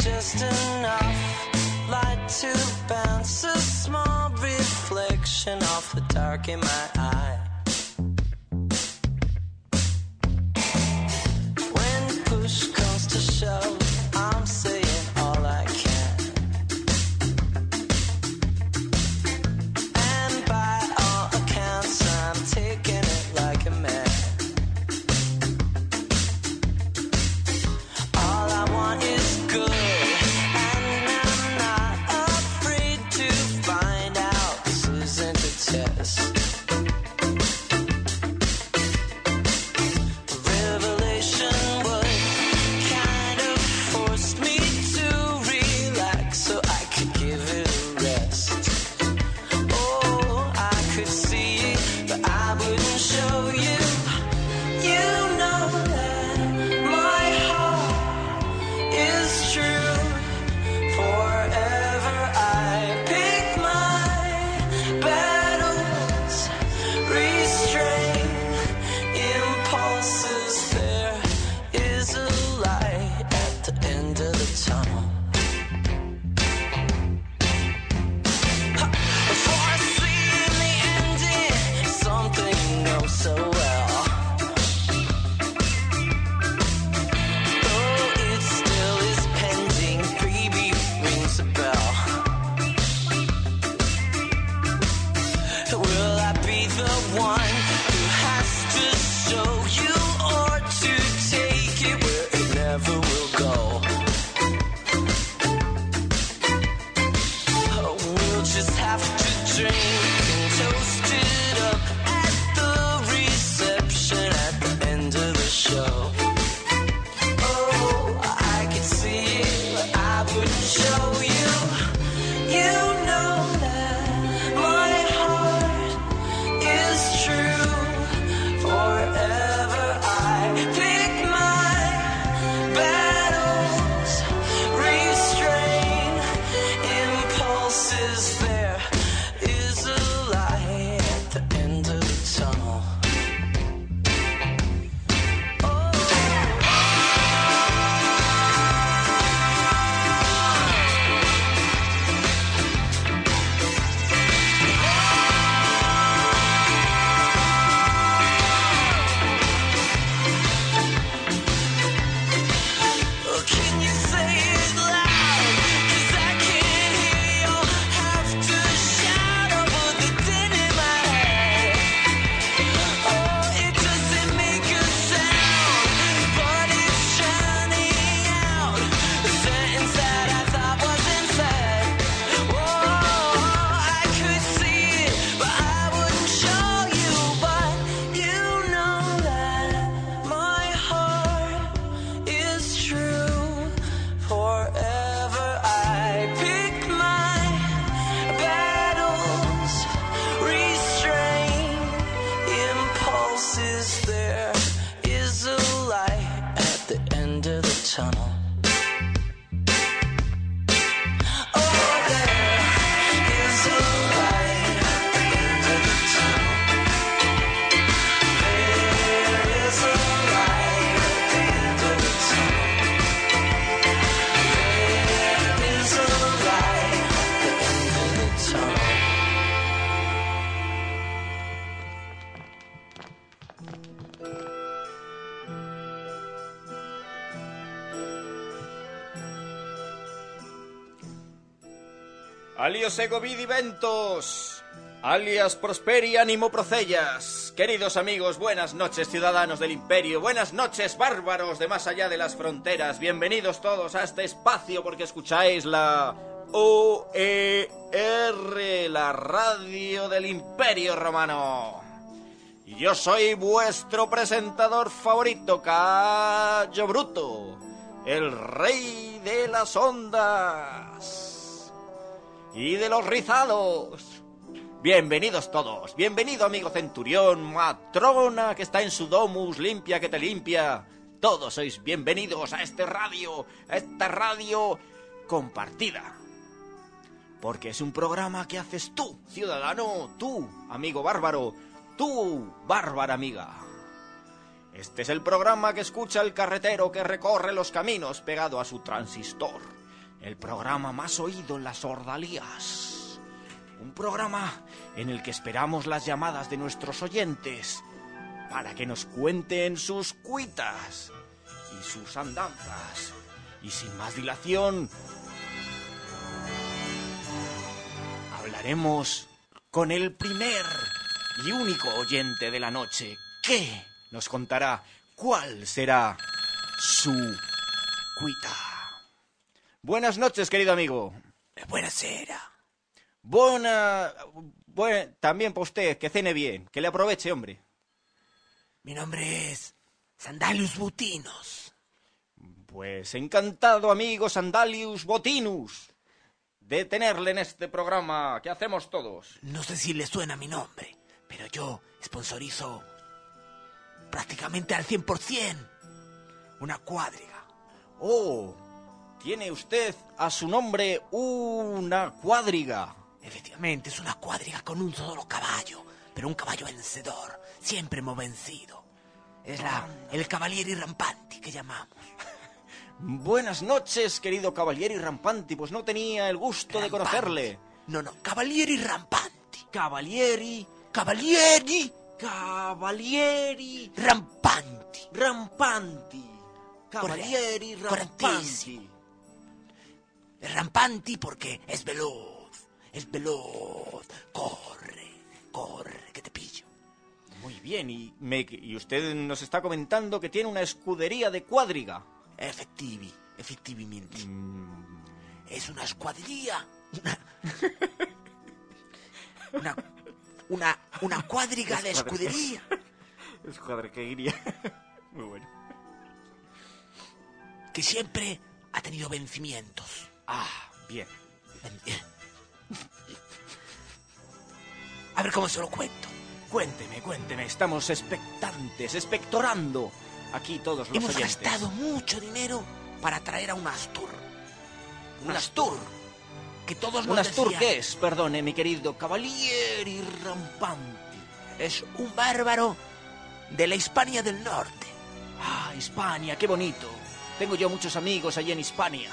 Just enough light to bounce a small reflection off the dark in my eye. Alios ego vidi ventos, alias prosperi animo procellas. Queridos amigos, buenas noches ciudadanos del imperio, buenas noches bárbaros de más allá de las fronteras. Bienvenidos todos a este espacio porque escucháis la OER, la radio del imperio romano. Y yo soy vuestro presentador favorito, Cayo Bruto, el rey de las ondas y de los rizados. Bienvenidos todos, bienvenido amigo centurión, matrona que está en su domus, limpia que te limpia. Todos sois bienvenidos a este radio, a esta radio compartida. Porque es un programa que haces tú, ciudadano, tú, amigo bárbaro, tú, bárbara amiga. Este es el programa que escucha el carretero que recorre los caminos pegado a su transistor. El programa más oído en las ordalías. Un programa en el que esperamos las llamadas de nuestros oyentes para que nos cuenten sus cuitas y sus andanzas. Y sin más dilación, hablaremos con el primer y único oyente de la noche que nos contará cuál será su cuita. Buenas noches, querido amigo. Buenasera. Buena... buen- también para usted, que cene bien, que le aproveche, hombre. Mi nombre es Sandalius Butinos. Pues encantado, amigo Sandalius Botinus, de tenerle en este programa que hacemos todos. No sé si le suena mi nombre, pero yo sponsorizo prácticamente al 100% una cuadriga. Oh, tiene usted a su nombre una cuadriga. Efectivamente, es una cuadriga con un solo caballo, pero un caballo vencedor. Siempre hemos vencido. Es la, el Cavalieri Rampanti que llamamos. Buenas noches, querido Cavalieri Rampanti, pues no tenía el gusto de conocerle. No, no, Cavalieri Rampanti. Cavalieri, Cavalieri Cavalieri Rampanti. Rampanti. Cavalieri Correcto. Rampanti. Rampanti porque es veloz. Es veloz. Corre, corre, que te pillo. Muy bien, y, me- y usted nos está comentando que tiene una escudería de cuadriga. Efectivi, efectivamente. Mm, Es una escuadrilla. Una. Una, una, una cuadriga de escudería. Escuadrería. Muy bueno. Que siempre ha tenido vencimientos. Ah, bien. A ver cómo se lo cuento. Cuénteme, cuénteme. Estamos expectantes, expectorando aquí todos los Hemos oyentes. gastado mucho dinero para traer a un Astur. Un Astur. Que todos ¿Un Astur decían, qué es? Perdone, mi querido Cavalieri Rampanti. Es un bárbaro de la Hispania del Norte. Ah, Hispania, qué bonito. Tengo yo muchos amigos allí en Hispania.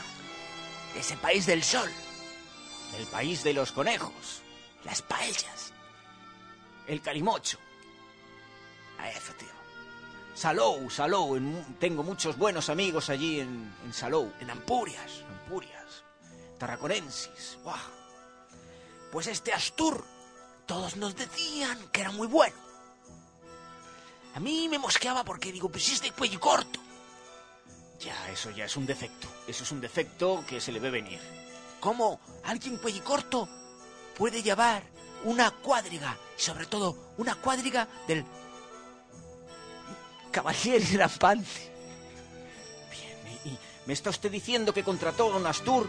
Ese país del sol. El país de los conejos. Las paellas. El calimocho. A eso, tío. Salou, Salou. tengo muchos buenos amigos allí en, Salou. En Ampurias. Ampurias. Tarraconensis. Buah. Pues este Astur, todos nos decían que era muy bueno. A mí me mosqueaba porque digo, pues si es de cuello corto. Ya, eso ya es un defecto. Eso es un defecto que se le ve venir. ¿Cómo alguien cuello corto puede llevar una cuadriga? Sobre todo, una cuadriga del Cavalieri Rampante. Bien, y, me está usted diciendo que contrató a un Astur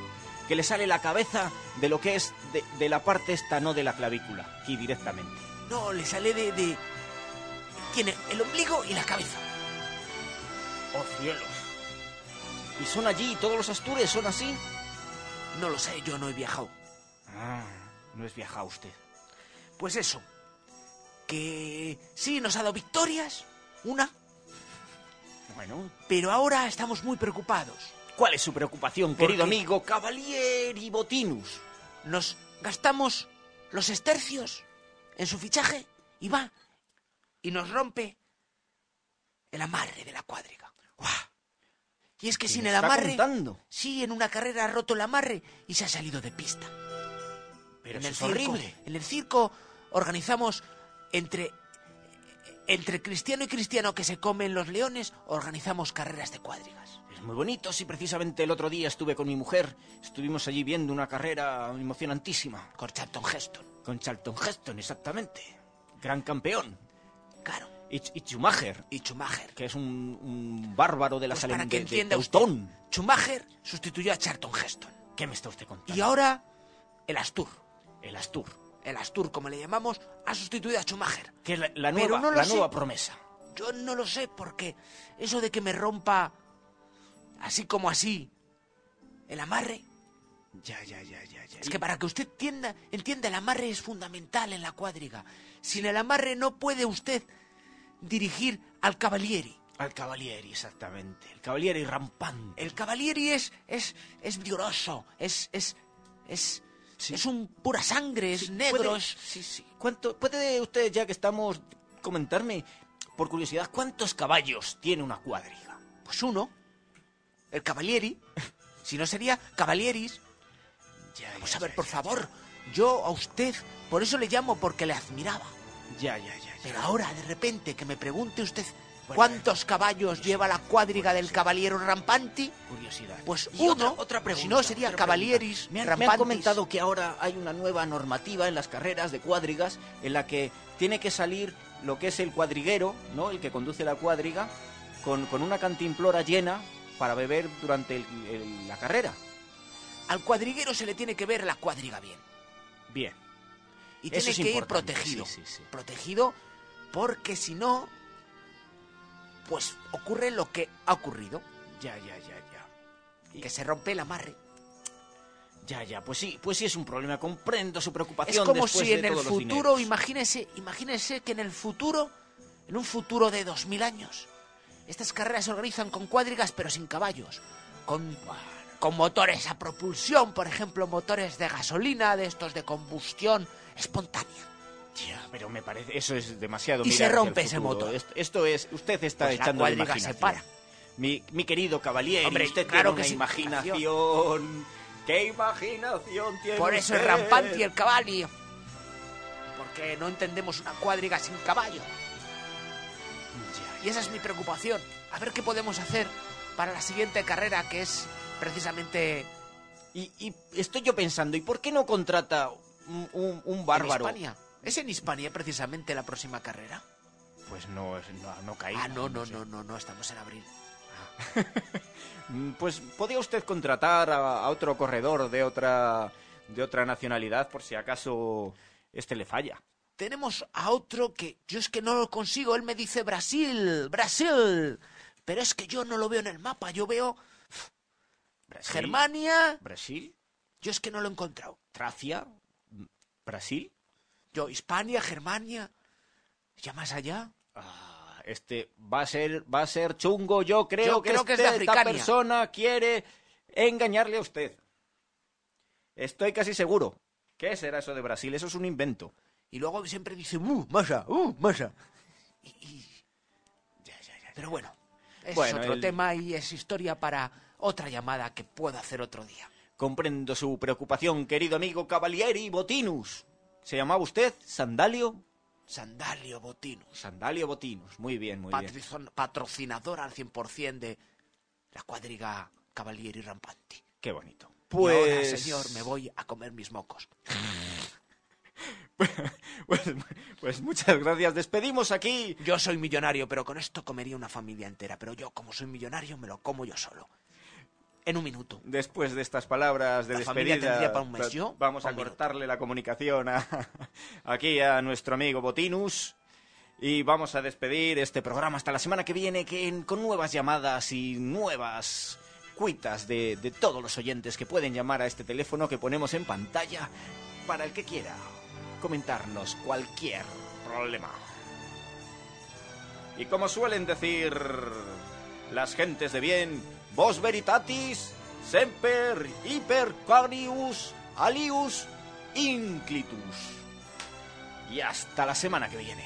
que le sale la cabeza de lo que es de, la parte esta, no de la clavícula, aquí directamente. No, le sale de. Tiene el ombligo y la cabeza. ¡Oh, cielos! ¿Y son allí? ¿Todos los Astures son así? No lo sé, yo no he viajado. Ah, no es viajado usted. Pues eso. Que sí, nos ha dado victorias. Una. Bueno, Pero ahora estamos muy preocupados. ¿cuál es su preocupación, ¿Por querido amigo Cavalieri Botinus? Nos gastamos los estercios en su fichaje y va y nos rompe el amarre de la cuadriga. ¡Guau! Y es que ¿Qué sin el amarre... contando? Sí, en una carrera ha roto el amarre y se ha salido de pista. Pero en el es circo, horrible. En el circo organizamos entre entre cristiano y cristiano que se comen los leones, organizamos carreras de cuadrigas. Es muy bonito, sí, precisamente el otro día estuve con mi mujer, estuvimos allí viendo una carrera emocionantísima. Con Charlton Heston. Con Charlton Heston, exactamente. Gran campeón. Claro. Y, Schumacher, Y Schumacher. que es un, un bárbaro de la Pues para que de- de entienda usted. Schumacher sustituyó a Charlton Heston. ¿Qué me está usted contando? Y ahora el Astur. El Astur, El Astur, como le llamamos, ha sustituido a Schumacher. que es la, la nueva, no la nueva promesa. Yo no lo sé porque eso de que me rompa así como así el amarre, Ya, ya, ya, ya, ya. es que para que usted entienda, entienda, el amarre es fundamental en la cuadriga. Sin el amarre no puede usted dirigir al cavalieri. Al Cavalieri, exactamente. El Cavalieri rampante. El cavalieri es es es vigoroso, es es es es un pura sangre, es negro, ¿Puede- es Sí, sí. ¿Cuánto, ¿Puede usted, ya que estamos, comentarme, por curiosidad, cuántos caballos tiene una cuadriga? pues uno, el cavalieri. Si no sería cavalieris. Ya, Vamos a ver, por favor, yo a usted, por eso le llamo porque le admiraba. Ya, ya, ya. Pero ahora, de repente, que me pregunte usted cuántos caballos lleva la cuadriga del caballero rampanti, Curiosidad. pues uno, otra, otra pregunta. si no sería pregunta. Me han, me han rampantis. comentado que ahora hay una nueva normativa en las carreras de cuadrigas en la que tiene que salir lo que es el cuadriguero, ¿no? El que conduce la cuadriga, con, con una cantimplora llena para beber durante el- el- la carrera. Al cuadriguero se le tiene que ver la cuadriga bien. Bien. Y Eso tiene es que ir protegido. sí, sí, sí. Protegido porque si no, pues ocurre lo que ha ocurrido, Ya, ya, ya, ya. que se rompe el amarre. Ya, ya, pues sí, pues sí es un problema. Comprendo su Es preocupación. como después si en el futuro, imagínese, imagínese que en el futuro, en un futuro de 2000 años, estas carreras se organizan con cuadrigas pero sin caballos, con, con motores a propulsión, por ejemplo, motores de gasolina, de estos de combustión espontánea. Ya, pero me parece, eso es demasiado. Y se rompe ese motor. Esto, esto es, usted está Pues la echando cuadriga imaginación. se para. Mi, mi querido caballero, Hombre, usted claro tiene que una sí, imaginación. ¿Qué imaginación tiene Por eso usted? rampanti y el caballo. Porque no entendemos una cuadriga sin caballo. Y esa es mi preocupación. A ver qué podemos hacer para la siguiente carrera, que es precisamente Y, y estoy yo pensando, ¿y por qué no contrata un, un- un bárbaro? en Hispania. ¿Es en Hispania precisamente la próxima carrera? Pues no, no, no caí. Ah, no, no, sé. no, no, no, estamos en abril. Pues podría usted contratar a, a otro corredor de otra de otra nacionalidad por si acaso este le falla. Tenemos a otro que yo es que no lo consigo. Él me dice Brasil, Brasil. Pero es que yo no lo veo en el mapa. Yo veo Brasil, Germania. Brasil, Yo es que no lo he encontrado. Tracia, mm, Brasil. Yo, Hispania, Germania. ¿Ya más allá? Ah, este va a ser va a ser chungo. Yo creo Yo que, creo que es de esta persona quiere engañarle a usted. Estoy casi seguro. ¿Qué será eso de Brasil? Eso es un invento. Y luego siempre dice, ¡uh, masa, uh, masa! Y- y- Pero bueno, ese Bueno, es otro el- tema y es historia para otra llamada que puedo hacer otro día. Comprendo su preocupación, querido amigo Cavalieri Botinus. ¿Se llamaba usted Sandalio? Sandalio Botinus, Sandalio Botinus. Muy bien, muy bien. patrocinador al 100% de la cuadriga Cavalieri Rampanti. Qué bonito. Y ahora, Pues, señor, me voy a comer mis mocos. pues, pues muchas gracias. Despedimos aquí. Yo soy millonario, pero con esto comería una familia entera. Pero yo, como soy millonario, me lo como yo solo. En un minuto. Después de estas palabras de La despedida, tendría para un mes, va- yo vamos para a un cortarle la comunicación a- aquí a nuestro amigo Botinus. Y vamos a despedir este programa hasta la semana que viene que con nuevas llamadas y nuevas cuitas de, de todos los oyentes que pueden llamar a este teléfono que ponemos en pantalla para el que quiera comentarnos cualquier problema. Y como suelen decir las gentes de bien, vos veritatis, semper hiper carius alius inclitus. Y hasta la semana que viene.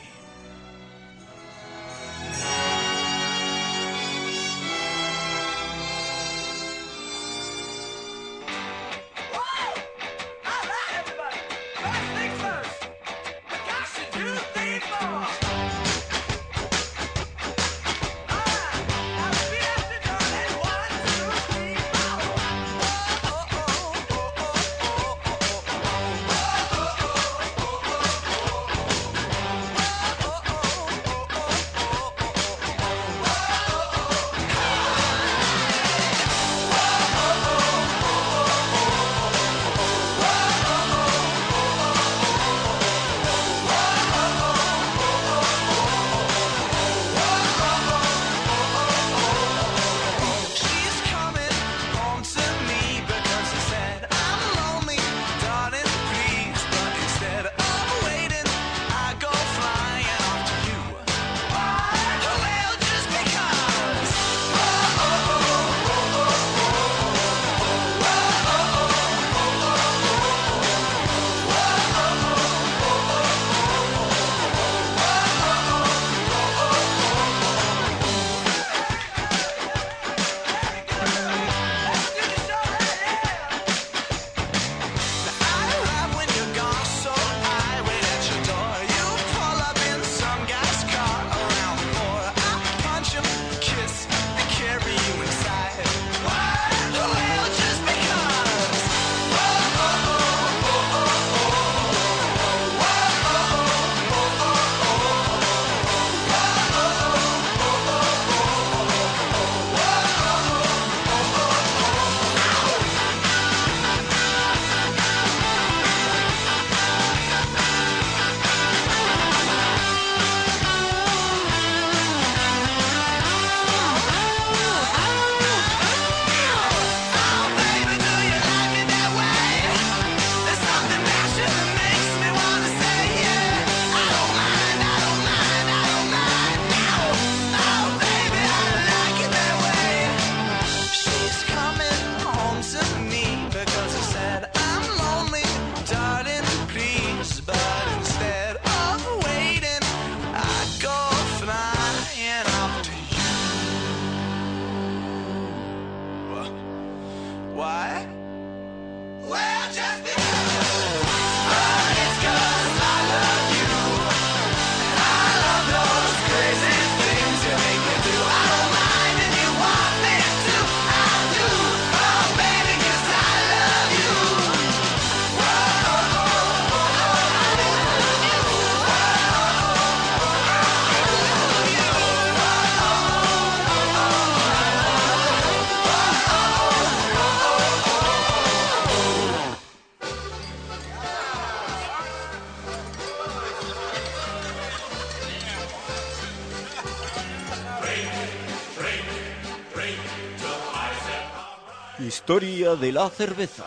Historia de la cerveza.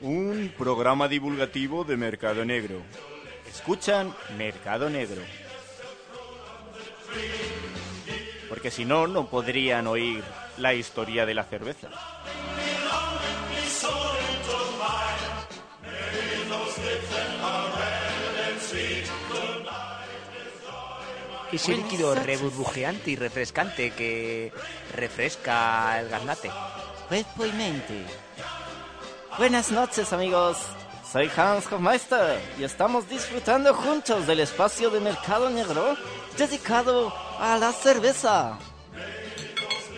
Un programa divulgativo de Mercado Negro. Escuchan Mercado Negro. Porque si no, no podrían oír la historia de la cerveza. Ese líquido reburbujeante y refrescante que refresca el gaznate. Replemente. Buenas noches, amigos. Soy Hans Hofmeister y estamos disfrutando juntos del espacio de Mercado Negro dedicado a la cerveza.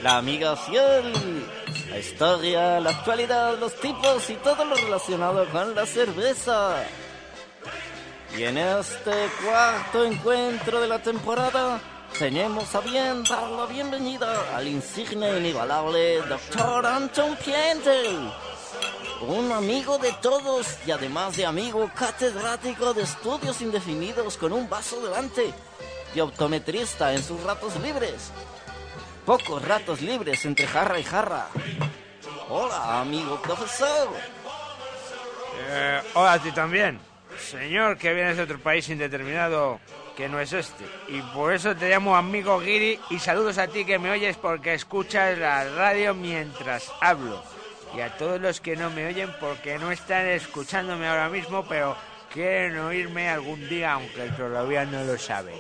La amiga fiel, la historia, la actualidad, los tipos y todo lo relacionado con la cerveza. Y en este cuarto encuentro de la temporada tenemos a bien dar la bienvenida al insigne e inigualable Dr. Anton Pientel. Un amigo de todos y además de amigo catedrático de estudios indefinidos con un vaso delante y optometrista en sus ratos libres. Pocos ratos libres entre jarra y jarra. Hola, amigo profesor. Eh, hola a ti también. Señor que vienes de otro país indeterminado que no es este. Y por eso te llamo amigo Giri y saludos a ti que me oyes porque escuchas la radio mientras hablo. Y a todos los que no me oyen porque no están escuchándome ahora mismo, pero quieren oírme algún día, aunque todavía no lo saben.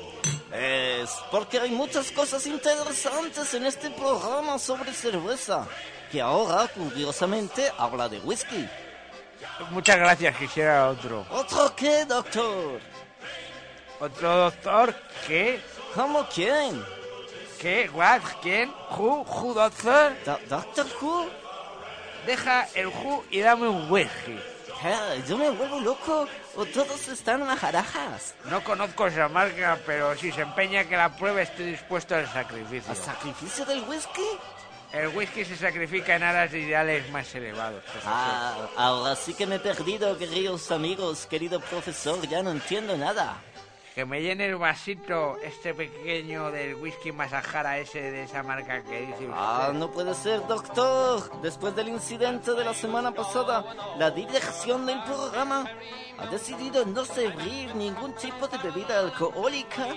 Es porque hay muchas cosas interesantes en este programa sobre cerveza, que ahora, curiosamente, habla de whisky. Muchas gracias, quisiera otro. ¿Otro qué, doctor? ¿Otro doctor? ¿Qué? ¿Cómo quién? ¿Qué? ¿What? ¿Quién? ¿Who? ¿Who, doctor? ¿Doctor Who? Deja el who y dame un whisky. Eh, ¿Yo me vuelvo loco o todos están majarajas? No conozco esa marca, pero si se empeña que la pruebe estoy dispuesto al sacrificio. ¿Al sacrificio del whisky? El whisky se sacrifica en aras de ideales más elevados. Ah, ahora sí que me he perdido, queridos amigos, querido profesor, ya no entiendo nada. Que me llene el vasito este pequeño del whisky masajara ese de esa marca que dice usted. Ah, no puede ser, doctor. Después del incidente de la semana pasada, la dirección del programa ha decidido no servir ningún tipo de bebida alcohólica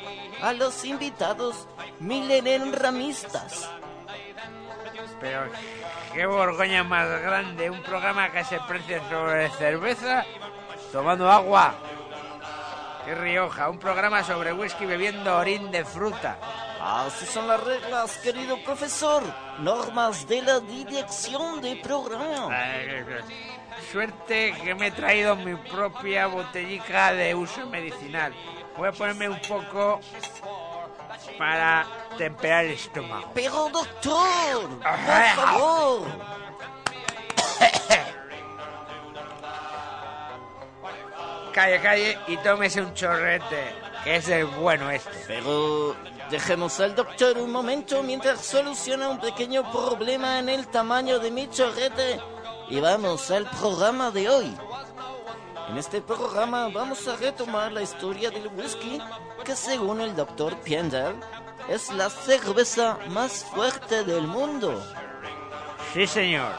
a los invitados milenenramistas. Pero qué borgoña más grande, un programa que se precia sobre cerveza tomando agua. Qué Rioja, un programa sobre whisky bebiendo orín de fruta. Así son las reglas, querido profesor. Normas de la dirección del programa. Ay, Suerte que me he traído mi propia botellica de uso medicinal. Voy a ponerme un poco para temperar el estómago. Pero, doctor, por favor. Calle, calle y tómese un chorrete, que es el bueno este. Pero dejemos al doctor un momento mientras soluciona un pequeño problema en el tamaño de mi chorrete. Y vamos al programa de hoy. En este programa vamos a retomar la historia del whisky, que según el doctor Piendel es la cerveza más fuerte del mundo. Sí, señor.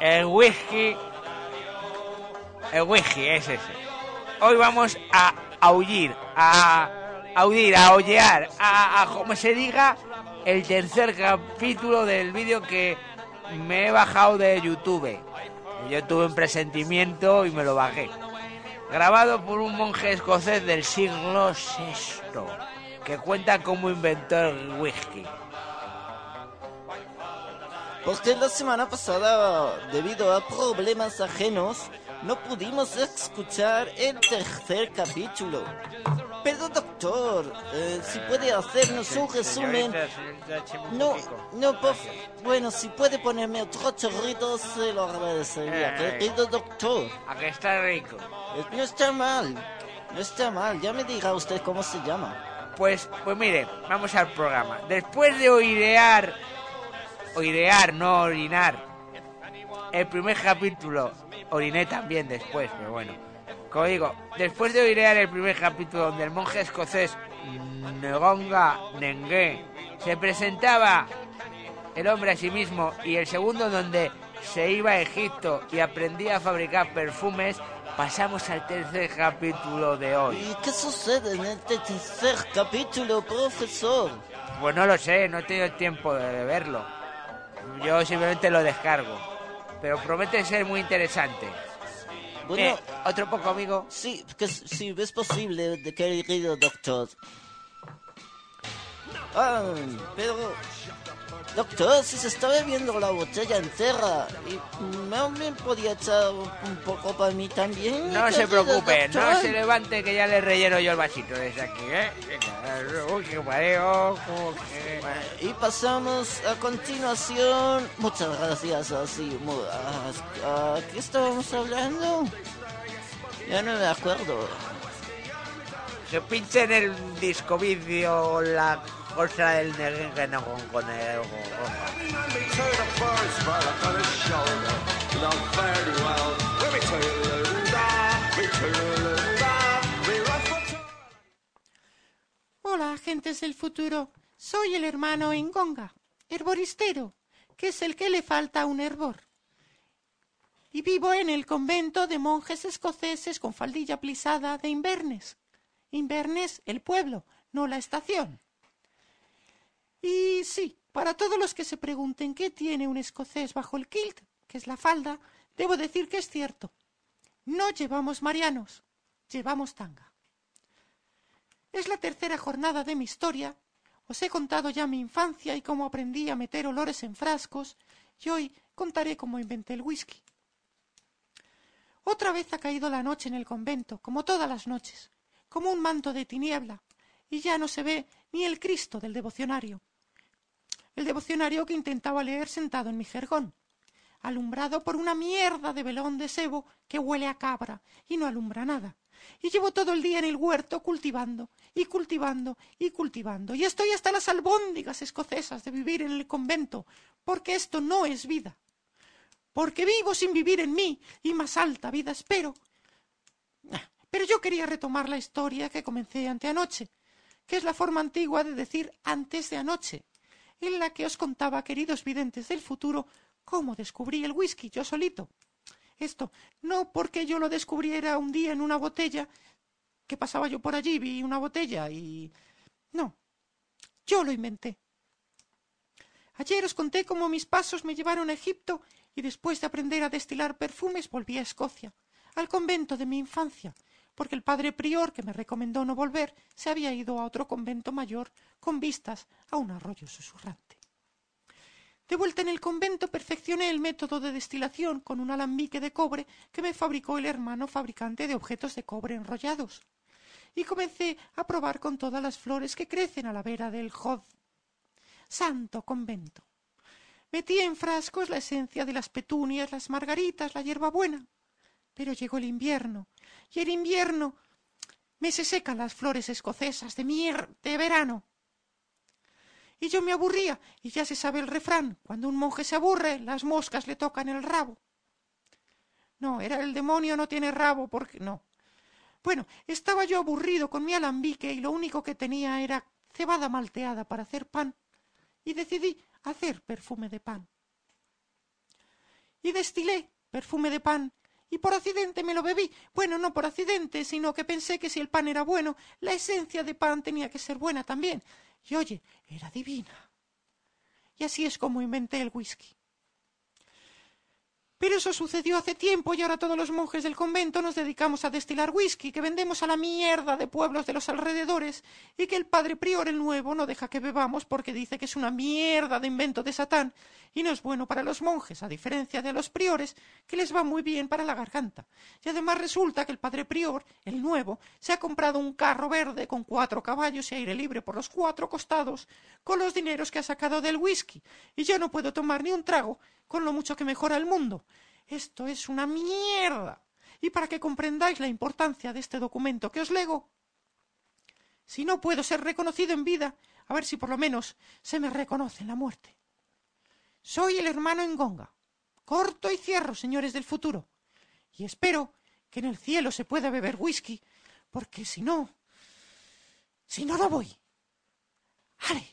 El whisky. El whisky es ese. Hoy vamos a aullir, a aullir, a ollear, a, a como se diga, el tercer capítulo del vídeo que me he bajado de YouTube. Yo tuve un presentimiento y me lo bajé. Grabado por un monje escocés del siglo VI, que cuenta cómo inventó el whisky. Porque la semana pasada, debido a problemas ajenos, no pudimos escuchar el tercer capítulo. Pero doctor, eh, si puede hacernos un resumen... No, no, por Bueno, si puede ponerme otro chorrito, se lo agradecería. Eh. Querido doctor. A que está rico. Eh, No está mal. No está mal. Ya me diga usted cómo se llama. Pues, pues mire, vamos al programa. Después de oirear, oirear, no orinar, el primer capítulo, oriné también después, pero bueno. Como digo, después de oirear el primer capítulo donde el monje escocés Ngonga Nengue se presentaba el hombre a sí mismo, y el segundo donde se iba a Egipto y aprendía a fabricar perfumes, pasamos al tercer capítulo de hoy. ¿Y qué sucede en este tercer capítulo, profesor? Pues no lo sé, no he tenido tiempo de verlo. Yo simplemente lo descargo. Pero promete ser muy interesante. Bueno, Eh, otro poco, amigo. Sí, que s- sí, es posible, de querido doctor. Ah, pero... Doctor, si se está bebiendo la botella entera, y me podía echar un poco para mí también. No se preocupe, no se levante que ya le relleno yo el vasito desde aquí, ¿eh? Uy, qué mareo, que- Y pasamos a continuación. Muchas gracias, así. ¿A, a qué estábamos hablando? Ya no me acuerdo. Que pinche en el disco vídeo la cosa del negro que no con, con el... Hola, agentes del futuro. Soy el hermano Engonga, herboristero, que es el que le falta a un hervor. Y vivo en el convento de monjes escoceses con faldilla plisada de Inverness. Inverness, el pueblo, no la estación. Y sí, para todos los que se pregunten qué tiene un escocés bajo el kilt, que es la falda, debo decir que es cierto. No llevamos marianos, llevamos tanga. Es la tercera jornada de mi historia. Os he contado ya mi infancia y cómo aprendí a meter olores en frascos, y hoy contaré cómo inventé el whisky. Otra vez ha caído la noche en el convento, como todas las noches, como un manto de tiniebla, y ya no se ve ni el Cristo del devocionario. El devocionario que intentaba leer sentado en mi jergón, alumbrado por una mierda de velón de sebo que huele a cabra y no alumbra nada. Y llevo todo el día en el huerto cultivando y cultivando y cultivando. Y estoy hasta las albóndigas escocesas de vivir en el convento, porque esto no es vida. Porque vivo sin vivir en mí y más alta vida espero. Ah, Pero yo quería retomar la historia que comencé anteanoche, que es la forma antigua de decir antes de anoche, en la que os contaba, queridos videntes del futuro, cómo descubrí el whisky yo solito. Esto no porque yo lo descubriera un día en una botella, que pasaba yo por allí, vi una botella y... No, yo lo inventé. Ayer os conté cómo mis pasos me llevaron a Egipto y después de aprender a destilar perfumes volví a Escocia, al convento de mi infancia, porque el padre prior que me recomendó no volver se había ido a otro convento mayor con vistas a un arroyo susurrante. De vuelta en el convento perfeccioné el método de destilación con un alambique de cobre que me fabricó el hermano fabricante de objetos de cobre enrollados. Y comencé a probar con todas las flores que crecen a la vera del Jod. Santo convento. Metí en frascos la esencia de las petunias, las margaritas, la hierbabuena. Pero llegó el invierno, y el invierno me se secan las flores escocesas de mier de verano. Y yo me aburría, y ya se sabe el refrán, cuando un monje se aburre, las moscas le tocan el rabo. No, era el demonio no tiene rabo, porque no. Bueno, estaba yo aburrido con mi alambique y lo único que tenía era cebada malteada para hacer pan, y decidí hacer perfume de pan. Y destilé perfume de pan, y por accidente me lo bebí. Bueno, no por accidente, sino que pensé que si el pan era bueno, la esencia de pan tenía que ser buena también. Y oye, era divina. Y así es como inventé el whisky. Pero eso sucedió hace tiempo y ahora todos los monjes del convento nos dedicamos a destilar whisky que vendemos a la mierda de pueblos de los alrededores y que el padre prior el nuevo no deja que bebamos porque dice que es una mierda de invento de Satán y no es bueno para los monjes, a diferencia de los priores, que les va muy bien para la garganta. Y además resulta que el padre prior, el nuevo, se ha comprado un carro verde con cuatro caballos y aire libre por los cuatro costados con los dineros que ha sacado del whisky y yo no puedo tomar ni un trago con lo mucho que mejora el mundo. Esto es una mierda. Y para que comprendáis la importancia de este documento que os lego, si no puedo ser reconocido en vida, a ver si por lo menos se me reconoce en la muerte. Soy el hermano Engonga. Corto y cierro, señores del futuro. Y espero que en el cielo se pueda beber whisky, porque si no, si no, no voy. ¡Ale!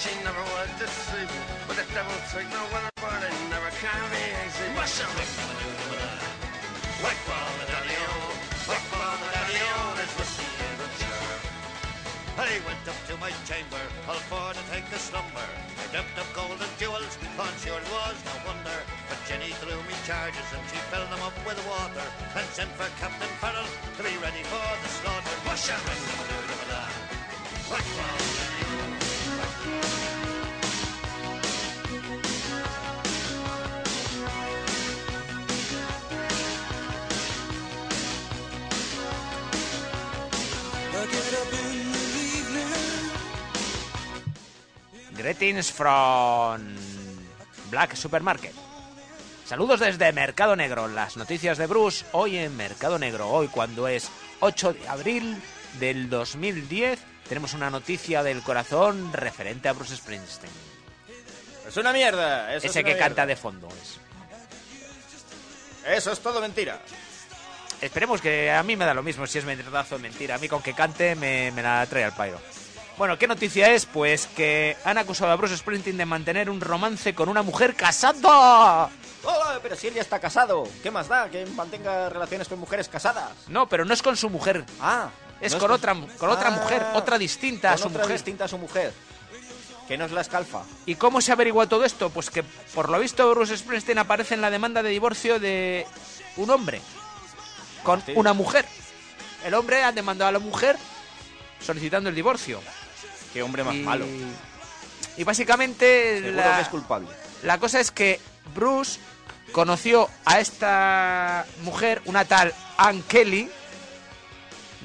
She never would deceive me. But the devil took no winner, but it never can be easy. Your Whack for the daddy-o, whack for the daddy-o, there's whiskey in the jar. I went up to my chamber, all for to take a slumber. I dumped up gold and jewels, on sure it was no wonder. But Jenny threw me charges and she filled them up with water and sent for Captain Farrell to be ready for the slaughter. Wash out, ring, dum, dum, Greetings from Black Supermarket. Saludos desde Mercado Negro. Las noticias de Bruce hoy en Mercado Negro. Hoy cuando es 8 de abril del 2010 tenemos una noticia del corazón referente a Bruce Springsteen. Es una mierda. Eso Ese es que una canta mierda. de fondo es. Eso es todo mentira. Esperemos que a mí me da lo mismo si es verdad o mentira. A mí con que cante me, me la trae al pairo. Bueno, ¿qué noticia es? Pues que han acusado a Bruce Springsteen de mantener un romance con una mujer casada. Hola, pero si él ya está casado. ¿Qué más da que mantenga relaciones con mujeres casadas? No, pero no es con su mujer. Ah. Es no con otra, con otra Ah, mujer, otra distinta a su otra mujer. distinta a su mujer. Que no es la escalfa. ¿Y cómo se averigua todo esto? Pues que por lo visto Bruce Springsteen aparece en la demanda de divorcio de un hombre con Sí. una mujer. El hombre ha demandado a la mujer solicitando el divorcio. Qué hombre más Y- malo. Y básicamente Seguro la, que es culpable. la cosa es que Bruce conoció a esta mujer, una tal Ann Kelly,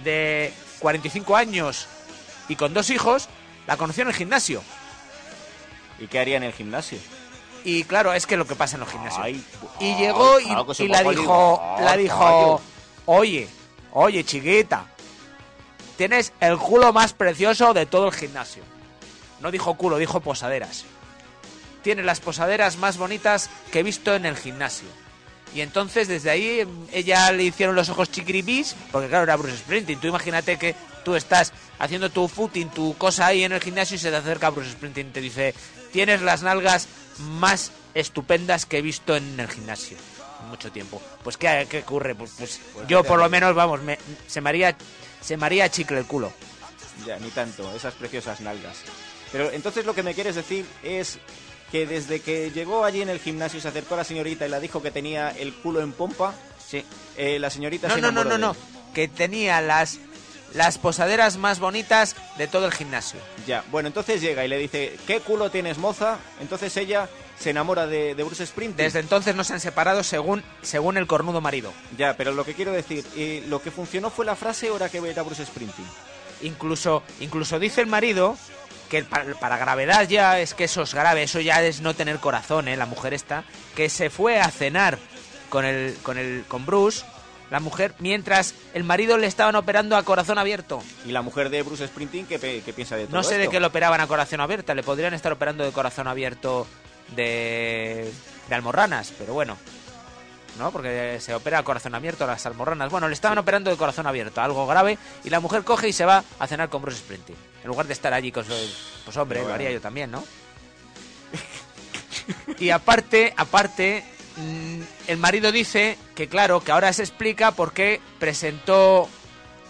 de 45 años y con dos hijos, la conoció en el gimnasio. ¿Y qué haría en el gimnasio? Y claro, es que lo que pasa en los gimnasios. Ay, y ay, llegó y, claro la dijo, la dijo, oye, oye, chiquita, tienes el culo más precioso de todo el gimnasio. No dijo culo, dijo posaderas. Tienes las posaderas más bonitas que he visto en el gimnasio. Y entonces desde ahí ella le hicieron los ojos chiquiribis, porque claro, era Bruce Springsteen. Tú imagínate que tú estás haciendo tu footing, tu cosa ahí en el gimnasio y se te acerca Bruce Springsteen y te dice, tienes las nalgas más estupendas que he visto en el gimnasio. Mucho tiempo. Pues ¿qué, qué ocurre? Pues, pues Pues yo por lo menos, vamos, me- se me haría, se me haría chicle el culo. Ya, ni tanto, esas preciosas nalgas. Pero entonces lo que me quieres decir es que desde que llegó allí en el gimnasio se acercó a la señorita y la dijo que tenía el culo en pompa. Sí. eh, la señorita No, se no, no, no, no. Que tenía las, las posaderas más bonitas de todo el gimnasio. Ya, bueno, entonces llega y le dice, ¿qué culo tienes, moza? Entonces ella se enamora de, de Bruce Springsteen. Desde entonces no se han separado según, según el cornudo marido. Ya, pero lo que quiero decir, eh, ¿lo que funcionó fue la frase era que era Bruce Springsteen? Incluso, incluso dice el marido que para, para gravedad ya es que eso es grave, eso ya es no tener corazón, ¿eh? La mujer esta, que se fue a cenar con el, con el, con Bruce, la mujer, mientras el marido le estaban operando a corazón abierto. ¿Y la mujer de Bruce Springsteen qué, qué piensa de todo No sé de qué lo operaban a corazón abierto, le podrían estar operando de corazón abierto de, de almorranas, pero bueno. ¿No? Porque se opera a corazón abierto a las almorranas. Bueno, le estaban operando de corazón abierto, algo grave, y la mujer coge y se va a cenar con Bruce Springsteen. En lugar de estar allí con su... Pues hombre, Bueno. lo haría yo también, ¿no? y aparte, aparte, mm, el marido dice que claro, que ahora se explica por qué presentó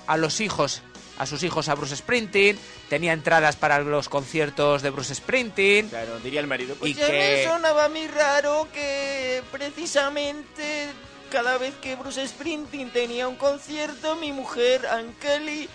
a los hijos, a sus hijos a Bruce Springsteen, tenía entradas para los conciertos de Bruce Springsteen. Claro, diría el marido. Pues y ya me que sonaba muy raro que precisamente cada vez que Bruce Springsteen tenía un concierto, mi mujer, Ann Kelly,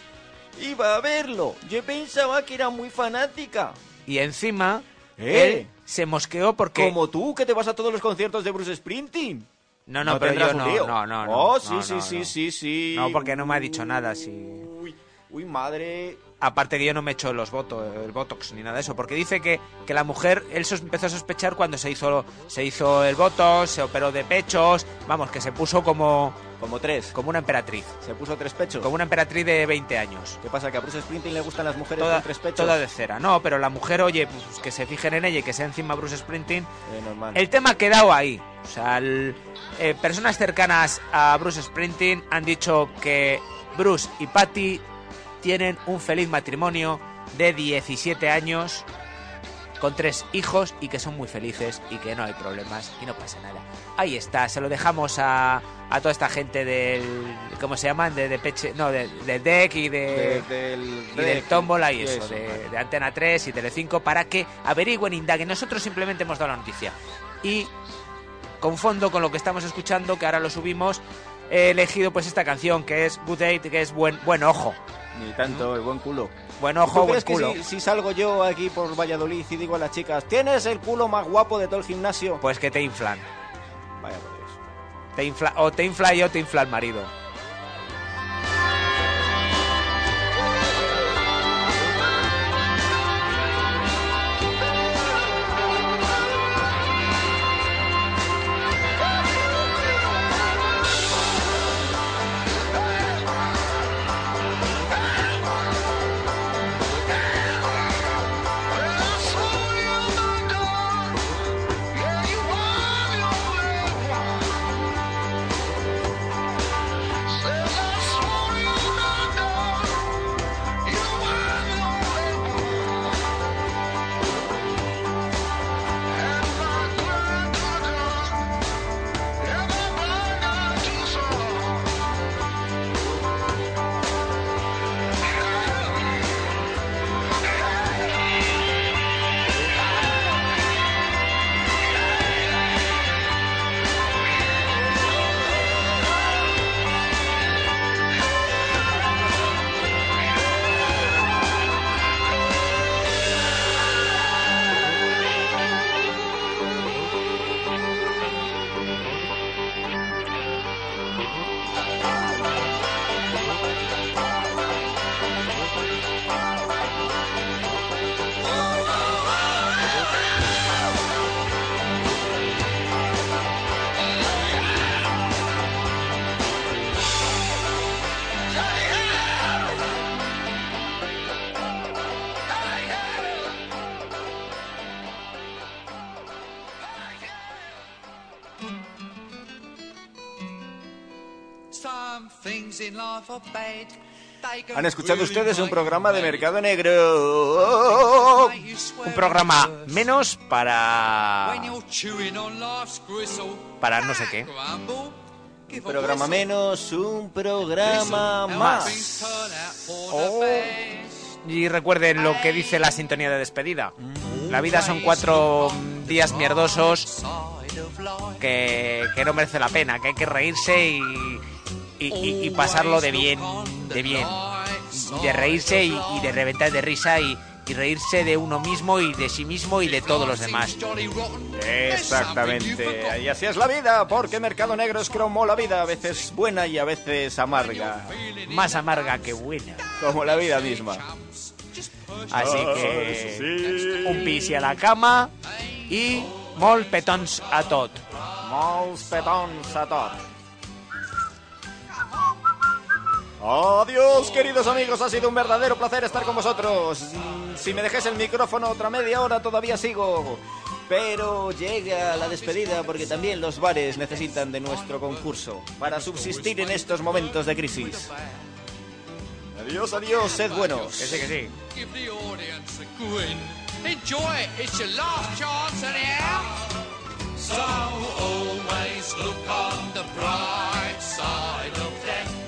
iba a verlo. Yo pensaba que era muy fanática. y encima ¿Eh? él se mosqueó porque Como tú, que te vas a todos los conciertos de Bruce Springsteen. no, no, pero tendrás yo no, no, no, no, Oh, no, sí, no, sí, no, sí, no. sí, sí. No, porque no me ha dicho nada, sí. Uy, uy, madre. Aparte que yo no me echo los votos, el botox ni nada de eso, porque dice que, que la mujer, él sos- empezó a sospechar cuando se hizo, se hizo el botox, se operó de pechos, vamos, que se puso como... Como tres. Como una emperatriz. Se puso tres pechos. Como una emperatriz de 20 años. ¿Qué pasa? ¿Que a Bruce Springsteen le gustan las mujeres Toda, con tres pechos? toda de cera. No, pero la mujer, oye, pues que se fijen en ella y que sea encima Bruce Springsteen. Eh, normal. El tema ha quedado ahí. O sea, el- eh, personas cercanas a Bruce Springsteen han dicho que Bruce y Patty tienen un feliz matrimonio de 17 años con tres hijos y que son muy felices y que no hay problemas y no pasa nada. Ahí está, se lo dejamos a, a toda esta gente del... ¿Cómo se llaman? De, de Peche... No, de, del DEC y de... De- del y DEC, del Tómbola y y eso, eso, de, de Antena 3 y Telecinco para que averigüen, indaguen. Nosotros simplemente hemos dado la noticia. Y confondo con lo que estamos escuchando, que ahora lo subimos, he elegido pues esta canción que es Good Date, que es buen, buen ojo. Ni tanto, el buen culo. Buen ¿Tú ojo, buen crees que culo. si, si salgo yo aquí por Valladolid y digo a las chicas, ¿tienes el culo más guapo de todo el gimnasio? Pues que te inflan. Vaya por Dios. Te infla, o te infla yo, te infla el marido. Han escuchado ustedes un programa de. Mercado Negro. Un programa menos para... Para no sé qué. Un programa menos, un programa más. Oh. Y recuerden lo que dice la sintonía de despedida. La vida son cuatro mm, días mierdosos que, que no merece la pena, que hay que reírse y, y, y- y pasarlo de bien, de bien. Y de reírse y, y de reventar de risa y, y reírse de uno mismo y de sí mismo y de todos los demás. Exactamente. Y así es la vida, porque Mercado Negro es como la vida, a veces buena y a veces amarga. Más amarga que buena. Como la vida misma. Así Ah, que un pis y a la cama y molt petons a tot. Molts petons a tot. Adiós, queridos amigos, ha sido un verdadero placer estar con vosotros. Si me dejáis el micrófono otra media hora todavía sigo. Pero llega la despedida porque también los bares necesitan de nuestro concurso para subsistir en estos momentos de crisis. Adiós, adiós, sed buenos. Que sí, que sí. Enjoy it. It's your last chance anyhow. So always look on the bright side of death.